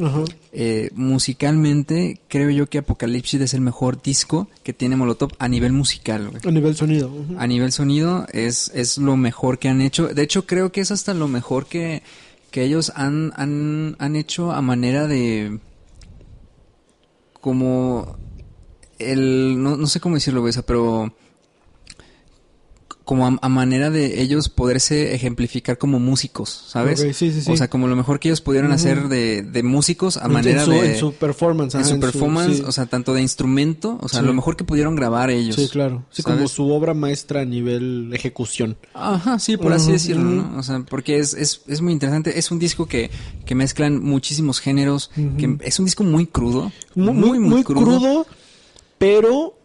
eh, musicalmente, creo yo que Apocalipsis es el mejor disco que tiene Molotov a nivel musical, güey. A nivel sonido. A nivel sonido es, es lo mejor que han hecho. De hecho, creo que es hasta lo mejor que, que ellos han, han, han hecho a manera de... Como... El, no, no sé cómo decirlo, güey, pero... como a, a manera de ellos poderse ejemplificar como músicos, ¿sabes? Sí, sí, sí. O sea, como lo mejor que ellos pudieron hacer de, de músicos a En- manera en su, de... en su performance. en ajá, su performance, o sea, tanto de instrumento, o sea, lo mejor que pudieron grabar ellos. Sí, claro. Sí, ¿sabes? como su obra maestra a nivel ejecución. Ajá, sí, por así decirlo. ¿no? O sea, porque es, es, es muy interesante. Es un disco que, que mezclan muchísimos géneros, que es un disco muy crudo. Muy, muy, muy crudo. pero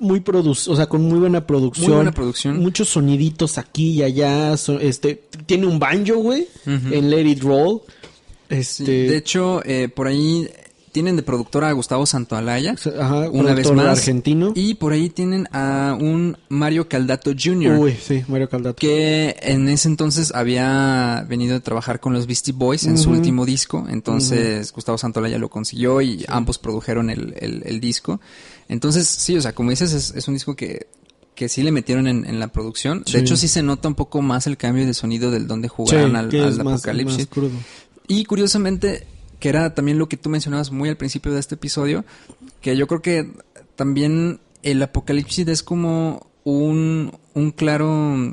muy producido, o sea, con muy buena producción. Muy buena producción. Muchos soniditos aquí y allá. so- este, tiene un banjo, güey, en Let It Roll. Sí, Este, de hecho, eh, por ahí tienen de productora a Gustavo Santoalaya. ajá, una vez más. argentino. Y por ahí tienen a un Mario Caldato Jr. Uy, sí, Mario Caldato. que en ese entonces había venido a trabajar con los Beastie Boys en su último disco. Entonces Gustavo Santolaya lo consiguió y ambos produjeron el, el- el disco. Entonces, sí, o sea, como dices, es, es un disco que, que sí le metieron en, en la producción. Sí. De hecho, sí se nota un poco más el cambio de sonido del donde Sí, jugaron al, que al es más, Apocalipsis. más crudo. Y curiosamente, que era también lo que tú mencionabas muy al principio de este episodio, que yo creo que también el apocalipsis es como un, un claro,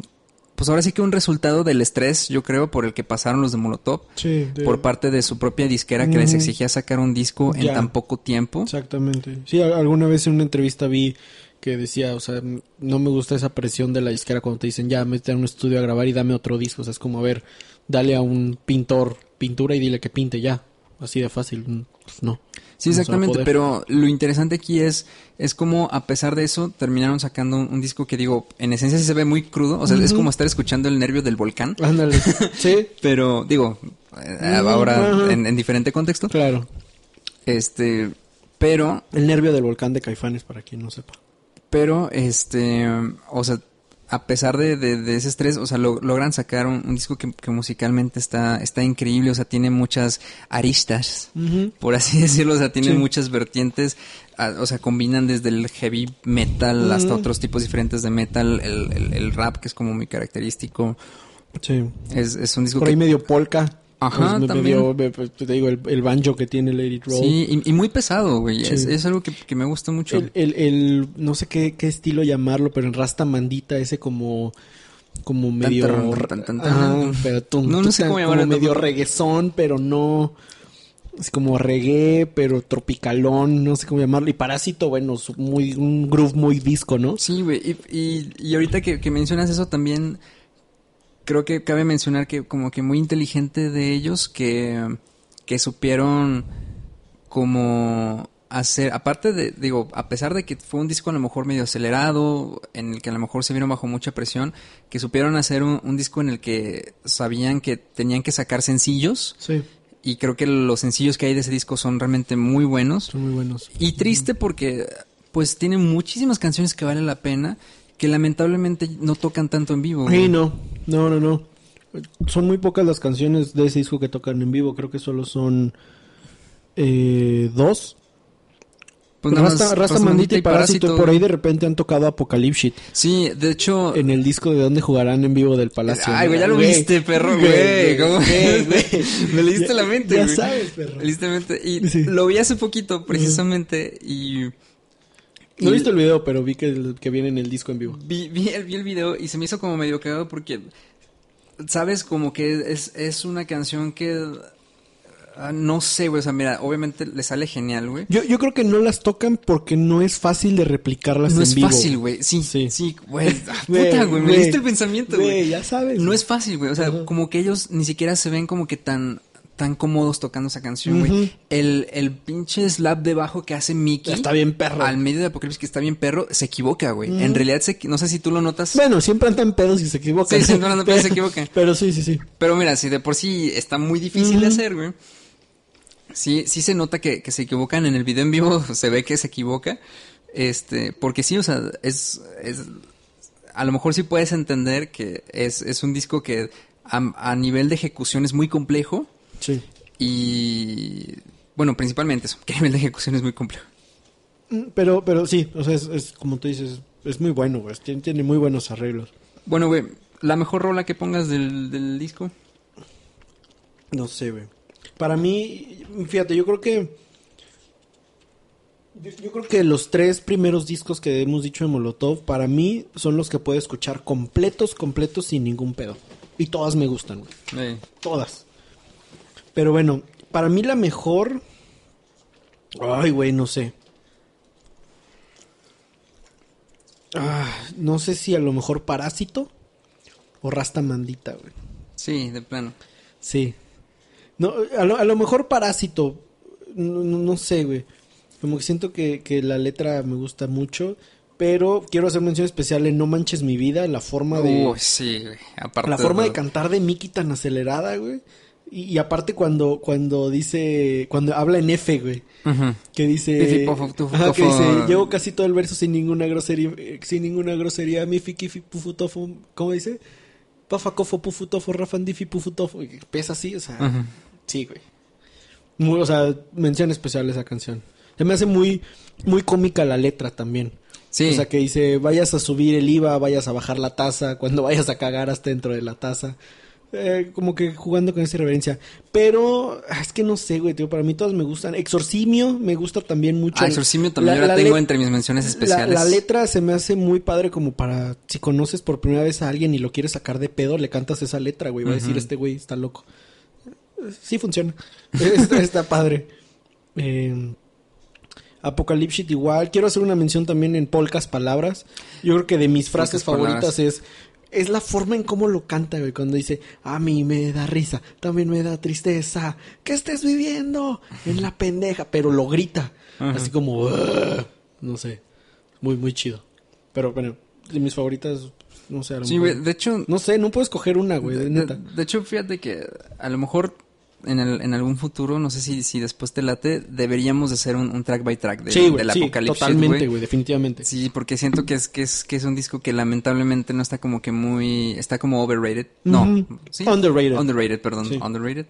pues ahora sí que un resultado del estrés, yo creo, por el que pasaron los de Molotov, Sí, de- por parte de su propia disquera que les exigía sacar un disco en Ya. tan poco tiempo. Exactamente. Sí, alguna vez en una entrevista vi que decía, o sea, no me gusta esa presión de la disquera cuando te dicen, ya, mete a un estudio a grabar y dame otro disco. O sea, es como, a ver, dale a un pintor pintura y dile que pinte ya. Así de fácil. Mm, Pues no. Sí, exactamente, pero lo interesante aquí es, es como a pesar de eso terminaron sacando un, un disco que digo, en esencia sí se ve muy crudo, o sea, es como estar escuchando el nervio del volcán. Ándale. sí, Pero, digo, eh, ahora en diferente contexto. claro. Este, pero, El nervio del volcán de Caifanes, para quien no sepa. pero, este, o sea, a pesar de, de- de ese estrés, o sea, lo- logran sacar un, un disco que, que musicalmente está, está increíble, o sea, tiene muchas aristas, por así decirlo, o sea, tiene Sí. muchas vertientes, o sea, combinan desde el heavy metal hasta otros tipos diferentes de metal, el, el- el rap, que es como muy característico. Sí. Es, es un disco Por que ahí medio polka. Ajá, Pues me- también. medio- me- pues, te digo, el, el banjo que tiene Lady Roll. Sí, y, y muy pesado, güey. Sí. Es, es algo que, que me gusta mucho. El, el, el- no sé qué, qué estilo llamarlo, pero en Rasta Mandita, ese como, como medio, tan, tan, tan, tan. Ajá, pero tum, No, no sé cómo como medio reguesón, pero no, es como reggae, pero tropicalón, no sé cómo llamarlo, y Parásito, bueno, muy, un groove muy disco, ¿no? Sí, güey. Y, y, y ahorita que, que mencionas eso también, creo que cabe mencionar que como que muy inteligente de ellos que, que supieron como hacer, aparte de, digo, a pesar de que fue un disco a lo mejor medio acelerado, en el que a lo mejor se vieron bajo mucha presión, que supieron hacer un, un disco en el que sabían que tenían que sacar sencillos. Sí, Y creo que los sencillos que hay de ese disco son realmente muy buenos. son muy buenos. Y triste porque pues tiene muchísimas canciones que valen la pena que lamentablemente no tocan tanto en vivo. Sí, no, no, no, no. Son muy pocas las canciones de ese disco que tocan en vivo, creo que solo son eh, dos. Pues nada más Rasta, Rasta Rasta Mandita y Parásito, por ahí de repente han tocado Apocalipsis Sí, de hecho... en el disco de donde jugarán en vivo del Palacio. Ay, güey, ya lo Güey, viste, perro, güey. ¿Cómo? güey, güey. Me leíste Ya- la mente, Ya güey. sabes, perro. Me leíste la mente. Y Sí. lo vi hace poquito, precisamente, y... No he visto el video, pero vi que, el- que viene en el disco en vivo. Vi, vi, el, vi el video y se me hizo como medio cagado porque, ¿sabes? Como que es, es una canción que... ah, no sé, güey. O sea, mira, obviamente le sale genial, güey. Yo, yo creo que no las tocan porque no es fácil de replicarlas No en es vivo. fácil, güey. Sí, Sí. sí, güey. Ah, Puta, güey. Me diste el pensamiento, Güey, güey. ya sabes. No es fácil, güey. O sea, como que ellos ni siquiera se ven como que tan tan cómodos tocando esa canción, güey. El, el pinche slap de bajo que hace Mickey. Está bien perro. Al medio de Apocalipsis que está bien perro, se equivoca, güey. En realidad, se, no sé si tú lo notas. Bueno, siempre andan pedos y se equivocan. Sí, siempre andan pedos y se equivocan. Pero sí, sí, sí. Pero mira, si de por sí está muy difícil de hacer, güey. Sí, sí se nota que, que se equivocan en el video en vivo, se ve que se equivoca. Este, porque sí, o sea, es, es a lo mejor sí puedes entender que es, es un disco que a, a nivel de ejecución es muy complejo Sí. y bueno, principalmente eso, que a nivel de ejecución es muy complejo. Mm, Pero, pero sí, o sea, es, es como tú dices, es muy bueno, güey. Tiene, tiene muy buenos arreglos. Bueno, güey, la mejor rola que pongas del, del disco. No sé, güey. Para mí, fíjate, yo creo que Yo, yo creo que los tres primeros discos que hemos dicho de Molotov, para mí, son los que puedo escuchar completos, completos, sin ningún pedo. Y todas me gustan, güey. Eh, Todas. Pero bueno, para mí la mejor. Ay, güey, no sé. Ah, no sé si a lo mejor Parásito o Rasta Mandita, güey. sí, de plano. Sí. No, a lo, a lo mejor Parásito. No, no- sé, güey. Como que siento que, que la letra me gusta mucho. Pero quiero hacer mención especial en No Manches Mi Vida, la forma de. Uy, sí, güey. Aparte La forma de lo- cantar de Mickey tan acelerada, güey. Y, y aparte cuando, cuando dice, cuando habla en F, güey. Que dice, tufu, Ajá, que dice, llevo casi todo el verso sin ninguna grosería, eh, sin ninguna grosería, mi fiqui, fi, pufu, ¿cómo dice? Pafa, cofo, pufu, tofo, rafandifi, pufu, tofo, y pesa así, o sea, sí, güey. Muy, o sea, mención especial esa canción. Se me hace muy, muy cómica la letra también. Sí. O sea, que dice, vayas a subir el IVA, vayas a bajar la tasa, cuando vayas a cagar hasta dentro de la tasa. Eh, como que jugando con esa reverencia. Pero, ah, es que no sé, güey, tío, para mí todas me gustan. Exorcimio me gusta también mucho. Ah, Exorcimio también yo la tengo entre mis menciones especiales. La, letra se me hace muy padre como para, si conoces por primera vez a alguien y lo quieres sacar de pedo, le cantas esa letra, güey. Va a decir, este güey está loco. Sí funciona. está, está padre. Eh, Apocalypse igual. Quiero hacer una mención también en Polcas Palabras. Yo creo que de mis frases favoritas palabras. es... Es la forma en cómo lo canta, güey, cuando dice, a mí me da risa, también me da tristeza, que estés viviendo en la pendeja, pero lo grita, Ajá. así como, "Ugh", no sé, muy, muy chido. Pero bueno, de mis favoritas, no sé, a lo Sí, mejor- güey. De hecho, No sé, no puedo escoger una, güey, de de, neta. de hecho, fíjate que a lo mejor en, el, en algún futuro, no sé si, si después te late, deberíamos de hacer un, un track by track de, sí, del sí, Apocalipsis, totalmente, güey. definitivamente. Sí, porque siento que es, que es que es un disco que lamentablemente no está como que muy... Está como overrated. No. Underrated. Underrated, perdón. Sí. Underrated.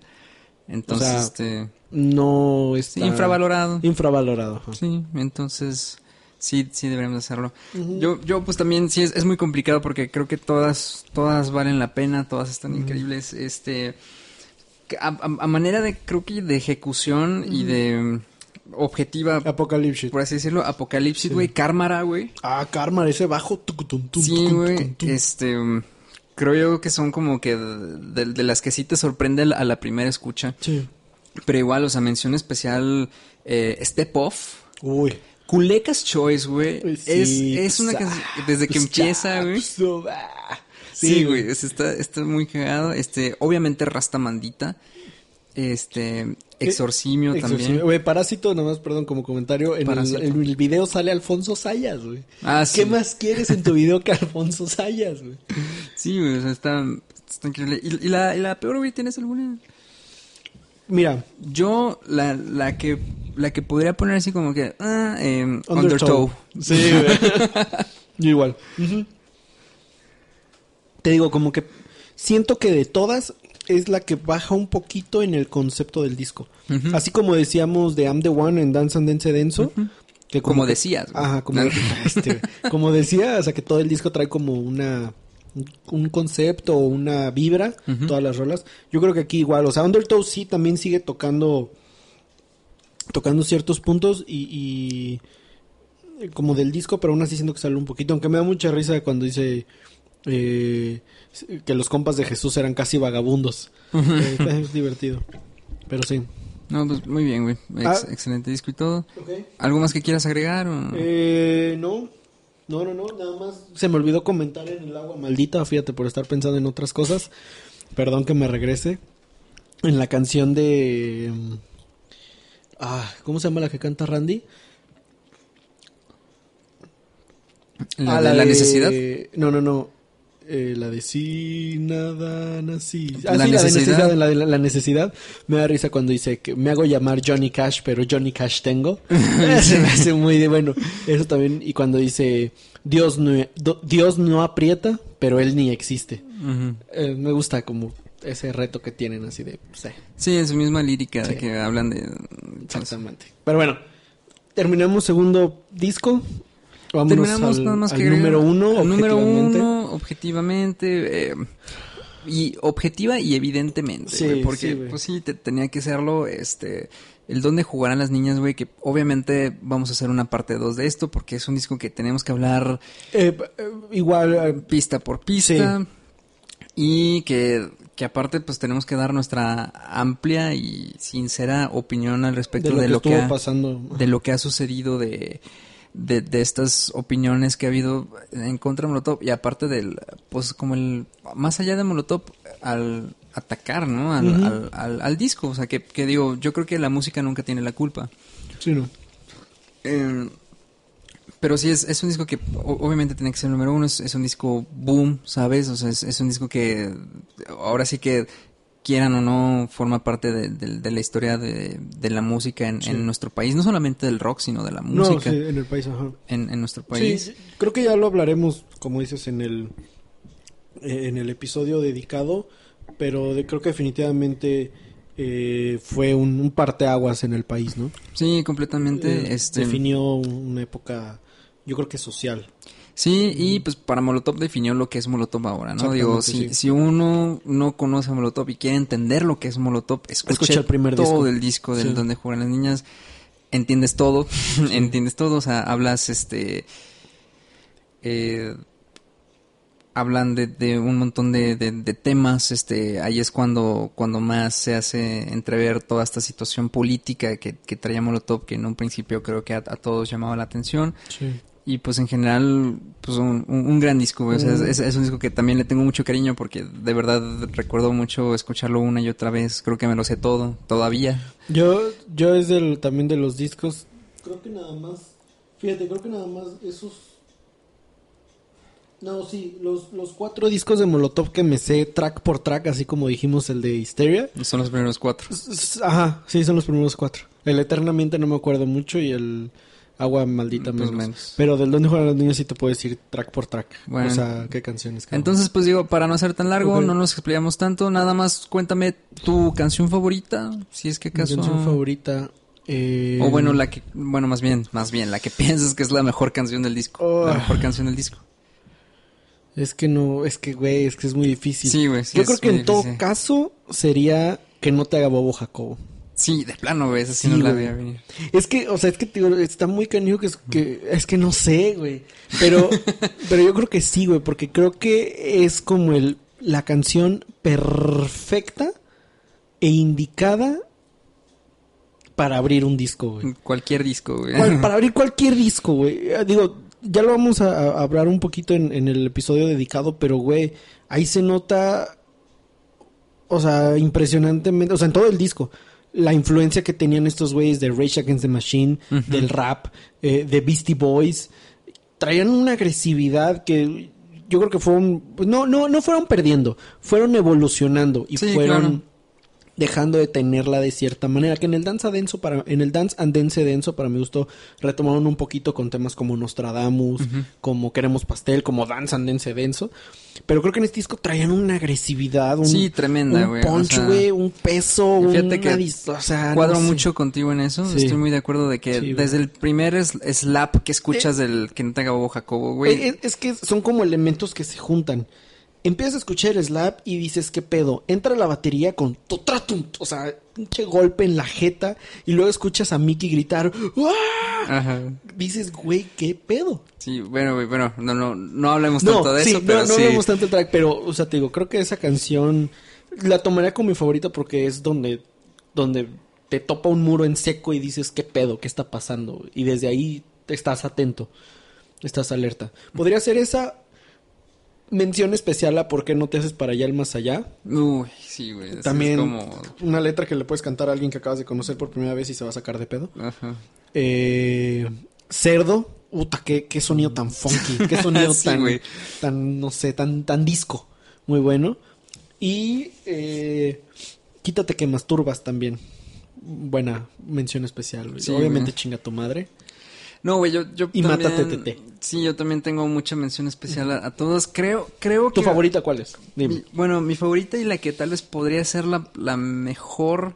Entonces, O sea, este... No está... infravalorado. Infravalorado. ajá. Sí, entonces sí, sí deberíamos hacerlo. Yo, yo pues también sí es, es muy complicado porque creo que todas, todas valen la pena, todas están increíbles. Este, a, a- manera de, creo que de ejecución y de mm, objetiva, Apocalipsis. por así decirlo, Apocalipsis, güey, Cármara, güey. Ah, Karma, ese bajo. tucutum, tum, Sí, güey, este, mm, creo yo que son como que de, de las que sí te sorprende a la primera escucha. Sí. Pero igual, o sea, mención especial, eh, Step Off. Uy. Culecas Choice, güey. es, Sí, es una pues, canción. ah, Desde que pues, empieza, güey. Sí, güey. es- Está, está muy cagado. Este, obviamente Rasta Mandita. Este, Exorcimio Exorcismo. también. Güey, Parásito, nomás, perdón, como comentario. En el, Parásito. en el video sale Alfonso Sayas, güey. Ah, sí. ¿Qué más quieres en tu video que Alfonso Sayas, güey? Sí, güey. O sea, está, está increíble. ¿Y, y la, y la peor, güey, tienes alguna? Mira, Yo, la, la que, la que podría poner así como que, ah, eh, Undertow. Undertow. Sí, güey. Yo igual. Te digo, como que siento que de todas es la que baja un poquito en el concepto del disco. Así como decíamos de I'm the One en Dance and Dance Denso. que Como que- decías, güey. Ajá, como, este, como decía, o sea que todo el disco trae como una un concepto o una vibra, todas las rolas. Yo creo que aquí igual, o sea, Undertow sí también sigue tocando tocando ciertos puntos y, y como del disco, pero aún así siento que sale un poquito, aunque me da mucha risa cuando dice eh, que los compas de Jesús eran casi vagabundos. Eh, es divertido. Pero sí. No, pues muy bien, güey. Ex- Ah. Excelente disco y todo. ¿Algo más que quieras agregar? o- Eh, no. No, no, no, nada más se me olvidó comentar en el agua maldita, fíjate, por estar pensando en otras cosas. Perdón que me regrese. En la canción de... mm, Ah, ¿cómo se llama la que canta Randy? ¿La, Ah, de la necesidad? No, no, no. Eh, la de sí, nada, nací. Ah, La sí, necesidad. la de necesidad, la de la, la necesidad. Me da risa cuando dice que me hago llamar Johnny Cash, pero Johnny Cash tengo. Se me hace muy de bueno. Eso también. Y cuando dice Dios no, do- Dios no aprieta, pero él ni existe. Eh, me gusta como ese reto que tienen así de... pues, eh, Sí, en su misma lírica de que hablan de... exactamente. Pero bueno, terminamos segundo disco. Vámonos Terminamos al, nada más al que número uno. al número objetivamente. uno, objetivamente. eh, y objetiva y evidentemente, Sí, porque sí, pues sí te- tenía que serlo este el dónde jugarán las niñas, güey, que obviamente vamos a hacer una parte 2 de esto porque es un disco que tenemos que hablar Eh, eh, igual, pista por pista y que, que aparte pues tenemos que dar nuestra amplia y sincera opinión al respecto de lo de que lo que, ha, pasando. de lo que ha sucedido de, de, de estas opiniones que ha habido en contra de Molotov y aparte del pues como el más allá de Molotov al atacar no al, al, al, al disco o sea que, que digo yo creo que la música nunca tiene la culpa Sí, no. eh, pero sí, es, es un disco que obviamente tiene que ser el número uno. Es, es un disco boom, ¿sabes? O sea, es, es un disco que ahora sí que quieran o no forma parte de, de- de la historia de, de la música en, Sí. en nuestro país. No solamente del rock, sino de la No, música sí, en el país, ajá. en, en nuestro país. Sí, creo que ya lo hablaremos, como dices, en el eh, en el episodio dedicado, pero creo que definitivamente eh, fue un, un parteaguas en el país, ¿no? Sí, completamente. Eh, este, Definió una época, yo creo que social. Sí, y pues para Molotov definió lo que es Molotov ahora, ¿no? Digo, si, sí. si uno no conoce a Molotov y quiere entender lo que es Molotov, Escucha el primer todo disco. el disco del Sí. donde juegan las niñas, entiendes todo, entiendes todo, o sea, hablas este eh, hablan de, de un montón de, de- de temas, este, ahí es cuando, cuando más se hace entrever toda esta situación política que, que traía Molotov, que en un principio creo que a, a todos llamaba la atención. Sí. Y pues en general, pues un, un- un gran disco, güey. O sea, es, es- es un disco que también le tengo mucho cariño porque de verdad recuerdo mucho escucharlo una y otra vez. Creo que me lo sé todo, todavía. Yo, yo es del, también de los discos. Creo que nada más. Fíjate, creo que nada más esos. No, sí, los, los cuatro discos de Molotov que me sé track por track, así como dijimos el de Hysteria. Son los primeros cuatro. Ajá, sí, son los primeros cuatro. El Eternamente no me acuerdo mucho y el Agua Maldita Pues menos. menos. Pero del Donde Juegan los Niños sí te puedo decir track por track. Bueno. o sea, qué canciones. cabrón. Entonces, pues digo, para no ser tan largo, no nos explayamos tanto. Nada más cuéntame tu canción favorita, si es que Mi acaso... canción favorita. eh, O bueno, la que, bueno, más bien, más bien, la que piensas que es la mejor canción del disco. Oh. La mejor canción del disco. Es que no, es que, güey, es que es muy difícil. Sí, güey, sí, Yo creo que en todo caso sería que no te haga bobo Jacobo. Sí, de plano, güey, esa sí, no la güey. veía venir. Es que, o sea, es que digo, está muy canijo que es que, es que no sé, güey. Pero, pero yo creo que sí, güey, porque creo que es como el, la canción perfecta e indicada para abrir un disco, güey. Cualquier disco, güey. Cual- para abrir cualquier disco, güey. Eh, Digo, ya lo vamos a, a hablar un poquito en, en el episodio dedicado, pero, güey, ahí se nota, o sea, impresionantemente, o sea, en todo el disco, la influencia que tenían estos güeyes de Rage Against the Machine, del rap, eh, de Beastie Boys. Traían una agresividad que yo creo que fueron, pues, no, no, no fueron perdiendo, fueron evolucionando y Sí, fueron claro. Dejando de tenerla de cierta manera que en el dance denso para en el dance and dance denso para mi gusto retomaron un poquito con temas como Nostradamus como queremos pastel como dance and dance denso pero creo que en este disco traían una agresividad un, Sí, tremenda, un güey, o punch sea, güey un peso fíjate una que dis- o sea, Cuadro no sé. mucho contigo en eso. Sí. Estoy muy de acuerdo de que Sí, güey. desde el primer slap que escuchas del que no te bobo Jacobo, güey. Eh, Es, es que son como elementos que se juntan. Empiezas a escuchar el slap y dices, ¿qué pedo? Entra la batería con totratum, o sea, pinche golpe en la jeta y luego escuchas a Mickey gritar, ¡Ah! Ajá. Dices, güey, ¿qué pedo? Sí, bueno, güey, bueno, no, no, no hablemos tanto de sí, eso, no, pero no sí. hablamos tanto del track, pero, o sea, te digo, creo que esa canción la tomaría como mi favorita porque es donde, donde te topa un muro en seco y dices, ¿qué pedo? ¿Qué está pasando? Y desde ahí estás atento, estás alerta. Podría ser esa mención especial a ¿Por qué no te haces para allá el más allá? Uy, sí, güey. eso es También como... una letra que le puedes cantar a alguien que acabas de conocer por primera vez y se va a sacar de pedo. Ajá. Eh, cerdo, puta, qué, qué sonido tan funky, qué sonido Sí, tan, güey. tan, no sé, tan, tan disco, muy bueno. Y eh, quítate que masturbas también, buena mención especial. Sí, Obviamente güey. chinga tu madre. No, güey, yo, yo Y también... Mátate, Tete. Sí, yo también tengo mucha mención especial a, a todos. Creo, creo que... ¿Tu favorita cuál es? Dime. Mi- bueno, mi favorita y la que tal vez podría ser la, la mejor...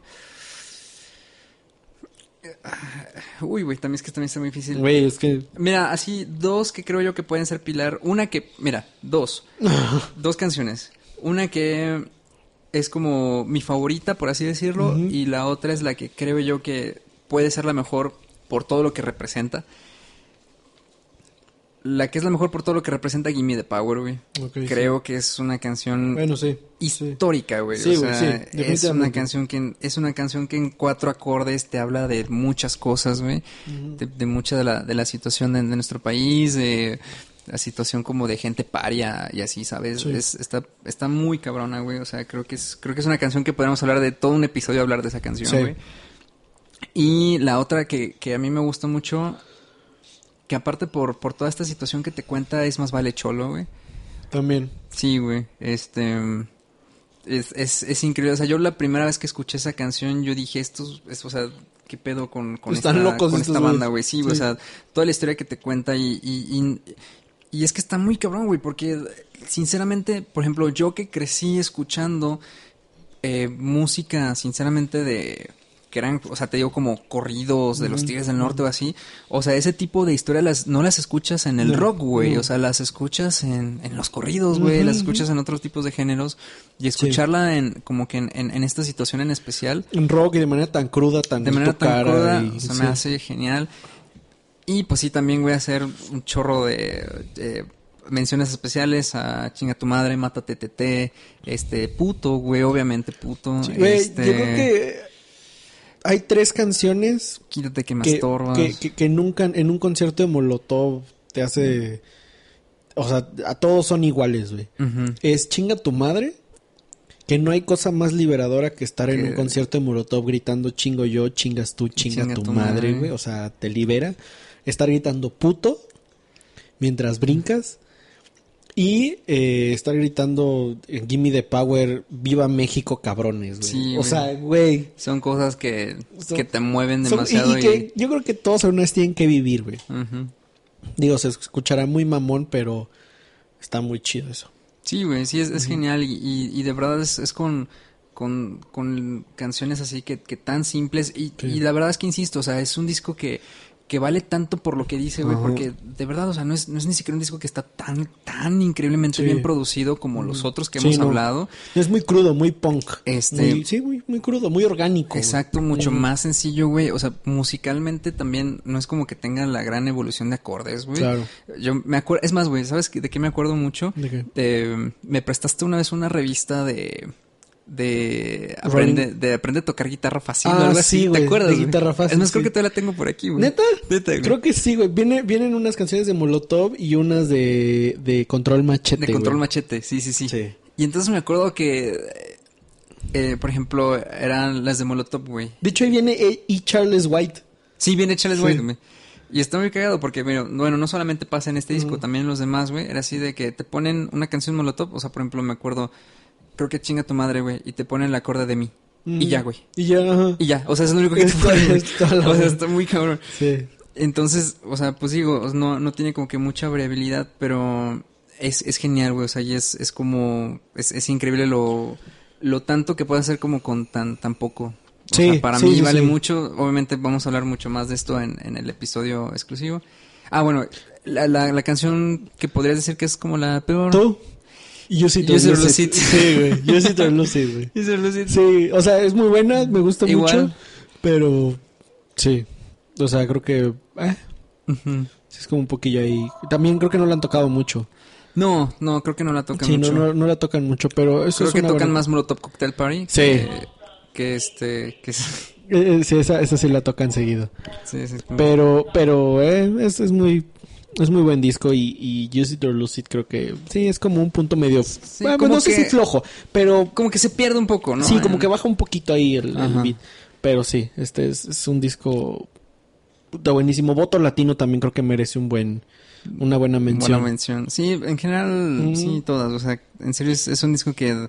Uy, güey, también es que también está muy difícil. Güey, es que Mira, así dos que creo yo que pueden ser pilar. Una que, mira, dos. dos canciones. Una que es como mi favorita, por así decirlo, y la otra es la que creo yo que puede ser la mejor por todo lo que representa. La que es la mejor por todo lo que representa Gimme the Power, güey. Sí. Creo que es una canción Bueno, sí. sí. histórica, güey. Sí, o güey, sea, sí, es una canción que es una canción que en cuatro acordes te habla de muchas cosas, güey. De, de mucha de la, de la situación de, de nuestro país, de la situación como de gente paria y así, ¿sabes? Sí. Es, está, está muy cabrona, güey. O sea, creo que es, creo que es una canción que podemos hablar de todo un episodio hablar de esa canción, Sí. güey. Y la otra que, que a mí me gusta mucho, que aparte por, por toda esta situación que te cuenta, es más vale cholo, güey. También. Sí, güey. Este. Es, es, es increíble. O sea, yo la primera vez que escuché esa canción, yo dije, esto es, o sea, ¿qué pedo con, con Están esta, locos con estos esta banda, güey? Sí. O sea, toda la historia que te cuenta y, y, y, y es que está muy cabrón, güey, porque sinceramente, por ejemplo, yo que crecí escuchando eh, música, sinceramente, de que eran, o sea, te digo como corridos de los Tigres del Norte o así. O sea, ese tipo de historias las, no las escuchas en el No, rock, güey. no. O sea, las escuchas en, en los corridos, güey. Las escuchas en otros tipos de géneros. Y escucharla en, como que en, en, en esta situación en especial, En rock y de manera tan cruda, tan de manera tan cruda, y- o sea, sí. me hace genial. Y pues sí, también voy a hacer un chorro de, de menciones especiales a chinga tu madre, mátate tete, este, puto, güey, obviamente puto. Sí, güey, este, Yo creo que hay tres canciones Quítate que me que, estorbas. que, que- que nunca en un concierto de Molotov te hace... O sea, a todos son iguales, güey. Es chinga tu madre. Que no hay cosa más liberadora que estar en un concierto de Molotov gritando chingo yo, chingas tú, chinga, Chinga tu, tu madre, madre. güey. O sea, te libera. Estar gritando puto mientras brincas. Y eh, estar gritando en Gimme the Power, viva México, cabrones, güey. Sí, o güey. sea, güey. Son cosas que, Son- que te mueven son- y- demasiado. y, yo creo que todos vez tienen que vivir, güey. Digo, se escuchará muy mamón, pero está muy chido eso. Sí, güey, sí, es, es genial y, y, y de verdad es, es con, con, con canciones así que, que tan simples y, Sí. y la verdad es que insisto, o sea, es un disco que, que vale tanto por lo que dice, güey, porque de verdad, o sea, no es, no es ni siquiera un disco que está tan, tan increíblemente Sí. bien producido como los otros que Sí, hemos no. hablado. Es muy crudo, muy punk. Este- Muy- sí, muy, muy crudo, muy orgánico. güey. Exacto, mucho más sencillo, güey. O sea, musicalmente también no es como que tenga la gran evolución de acordes, güey. Claro. Yo me acuerdo, es más, güey, ¿sabes de qué me acuerdo mucho? ¿De qué? De- me prestaste una vez una revista de de aprende, de aprende a tocar guitarra fácil o Ah, algo así, sí, ¿te acuerdas? de guitarra fácil, Es más, creo que todavía la tengo por aquí, güey. ¿Neta? Neta, güey. Creo que sí, güey. Viene, vienen unas canciones de Molotov y unas de, de Control Machete. de control machete, sí, sí, sí, Sí. Y entonces me acuerdo que eh, por ejemplo, eran las de Molotov, güey. De hecho, ahí viene E. E. Charles White. Sí, viene Charles. White, güey. Y está muy cagado porque, mira, bueno, no solamente pasa en este disco, también en los demás, güey. Era así de que te ponen una canción Molotov, o sea, por ejemplo, me acuerdo, creo que chinga tu madre, güey, y te ponen la acorde de mí. Y ya, güey. Y ya, ajá. Y ya, o sea, es lo único que te ponen, O sea, está muy cabrón. Sí. Entonces, o sea, pues digo, no, no tiene como que mucha variabilidad, pero es, es genial, güey. O sea, y es, es como, es, es increíble lo, lo tanto que puede hacer como con tan, tan poco. O Sí, sea, para sí, mí sí, vale mucho. Obviamente vamos a hablar mucho más de esto en, en el episodio exclusivo. Ah, bueno, la, la, la canción que podrías decir que es como la peor. ¿Tú? See Lucid. Sí, güey. You see Lucid, güey. Dice Lucid. Sí, o sea, es muy buena, me gusta Igual. mucho. Pero, sí. O sea, creo que... eh, Ujú. sí es como un poquillo ahí. También creo que no la han tocado mucho. No, no, creo que no la tocan sí, mucho. no, no, no la tocan mucho, pero eso creo es que una tocan buena- más Molotov Cocktail Party. Sí. Que, que este, que es- Eh, sí, esa, esa sí la tocan seguido. sí, sí, Pero, pero, eh, es, es muy... Es muy buen disco y, y Use It or Lose It creo que sí es como un punto medio bueno, como no sé que- si flojo, pero como que se pierde un poco, ¿no? sí, como que baja un poquito ahí el, el beat. Pero sí, este es, es un disco puta buenísimo. Voto Latino también creo que merece un buen, una buena mención. Buena mención. Sí, en general, sí, todas. O sea, en serio es, es un disco que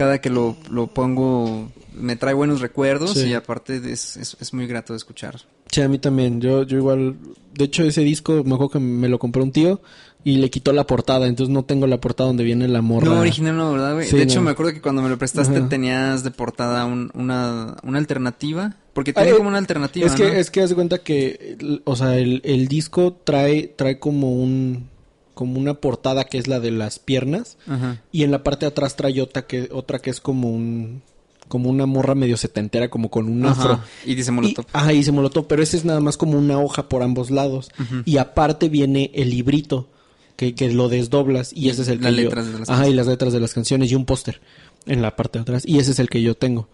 cada que lo, lo pongo me trae buenos recuerdos Sí. y aparte es, es, es muy grato de escuchar. Sí, a mí también. Yo, yo igual, de hecho ese disco me acuerdo que me lo compró un tío y le quitó la portada, entonces no tengo la portada donde viene la morra. No, original no, ¿verdad, güey? Sí, de hecho, no. me acuerdo que cuando me lo prestaste Ajá. tenías de portada un- una, una alternativa. Porque tiene como una alternativa, Es que, ¿no? es que haz de cuenta que, o sea, el, el disco trae, trae como un, como una portada que es la de las piernas Ajá. y en la parte de atrás trae otra que, otra que es como un como una morra medio setentera como con un Ajá. afro. Y dice Y, Molotov. ajá, y dice Molotov, pero ese es nada más como una hoja por ambos lados. Y aparte viene el librito que, que lo desdoblas y ese es el Las que yo- letras de las Ajá, y las letras de las canciones y un póster en la parte de atrás. Y ese es el que yo tengo.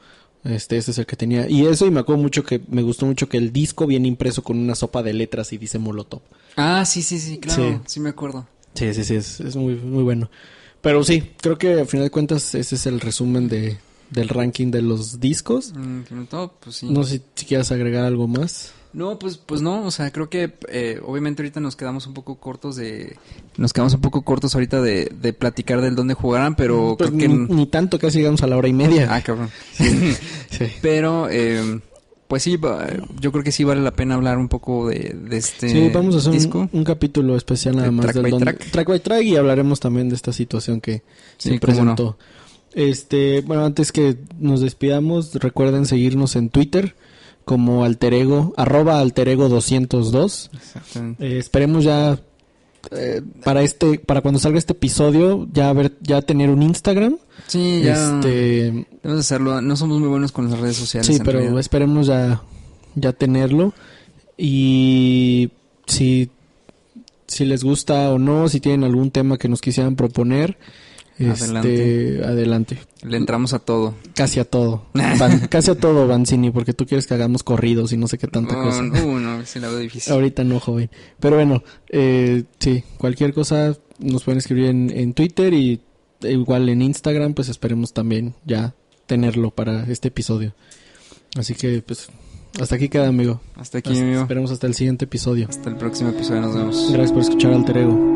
Este, ese es el que tenía. Y eso, y me acuerdo mucho que me gustó mucho que el disco viene impreso con una sopa de letras y dice Molotov. Ah, sí, sí, sí, claro. Sí. Sí, me acuerdo. Sí, sí, sí, es, es muy, muy bueno. Pero sí, creo que al final de cuentas ese es el resumen de, del ranking de los discos. Mm, que pues sí. No sé si quieras agregar algo más. No, pues, pues no, o sea, creo que eh, obviamente ahorita nos quedamos un poco cortos de... Nos quedamos un poco cortos ahorita de, de platicar del dónde jugarán, pero Pues creo que... ni, ni tanto, casi llegamos a la hora y media. Ah, cabrón. Sí. Pero, eh, pues sí, yo creo que sí vale la pena hablar un poco de, de este Sí, vamos a hacer disco. un, un capítulo especial nada De más track del by donde- track. by track y hablaremos también de esta situación que Sí, se presentó. Este, bueno, antes que nos despidamos, recuerden seguirnos en Twitter como alterego, arroba alterego 202. Exactamente. Eh, esperemos ya eh, para este, para cuando salga este episodio, ya ver, ya tener un Instagram. Sí, ya Este, debemos hacerlo. No somos muy buenos con las redes sociales. sí, en pero realidad. esperemos ya, ya tenerlo. Y si, si les gusta o no, si tienen algún tema que nos quisieran proponer, este, adelante. Le entramos a todo. Casi a todo. Van- casi a todo, Vancini, porque tú quieres que hagamos corridos y no sé qué tanta cosa. uh, no, sí la veo difícil. Ahorita no, joven. Pero bueno, eh, sí, cualquier cosa nos pueden escribir en, en Twitter y igual en Instagram, pues esperemos también ya tenerlo para este episodio. Así que, pues, hasta aquí queda, amigo. Hasta aquí, Hasta- amigo. Esperemos hasta el siguiente episodio. Hasta el próximo episodio. Nos vemos. Gracias por escuchar Alter Ego.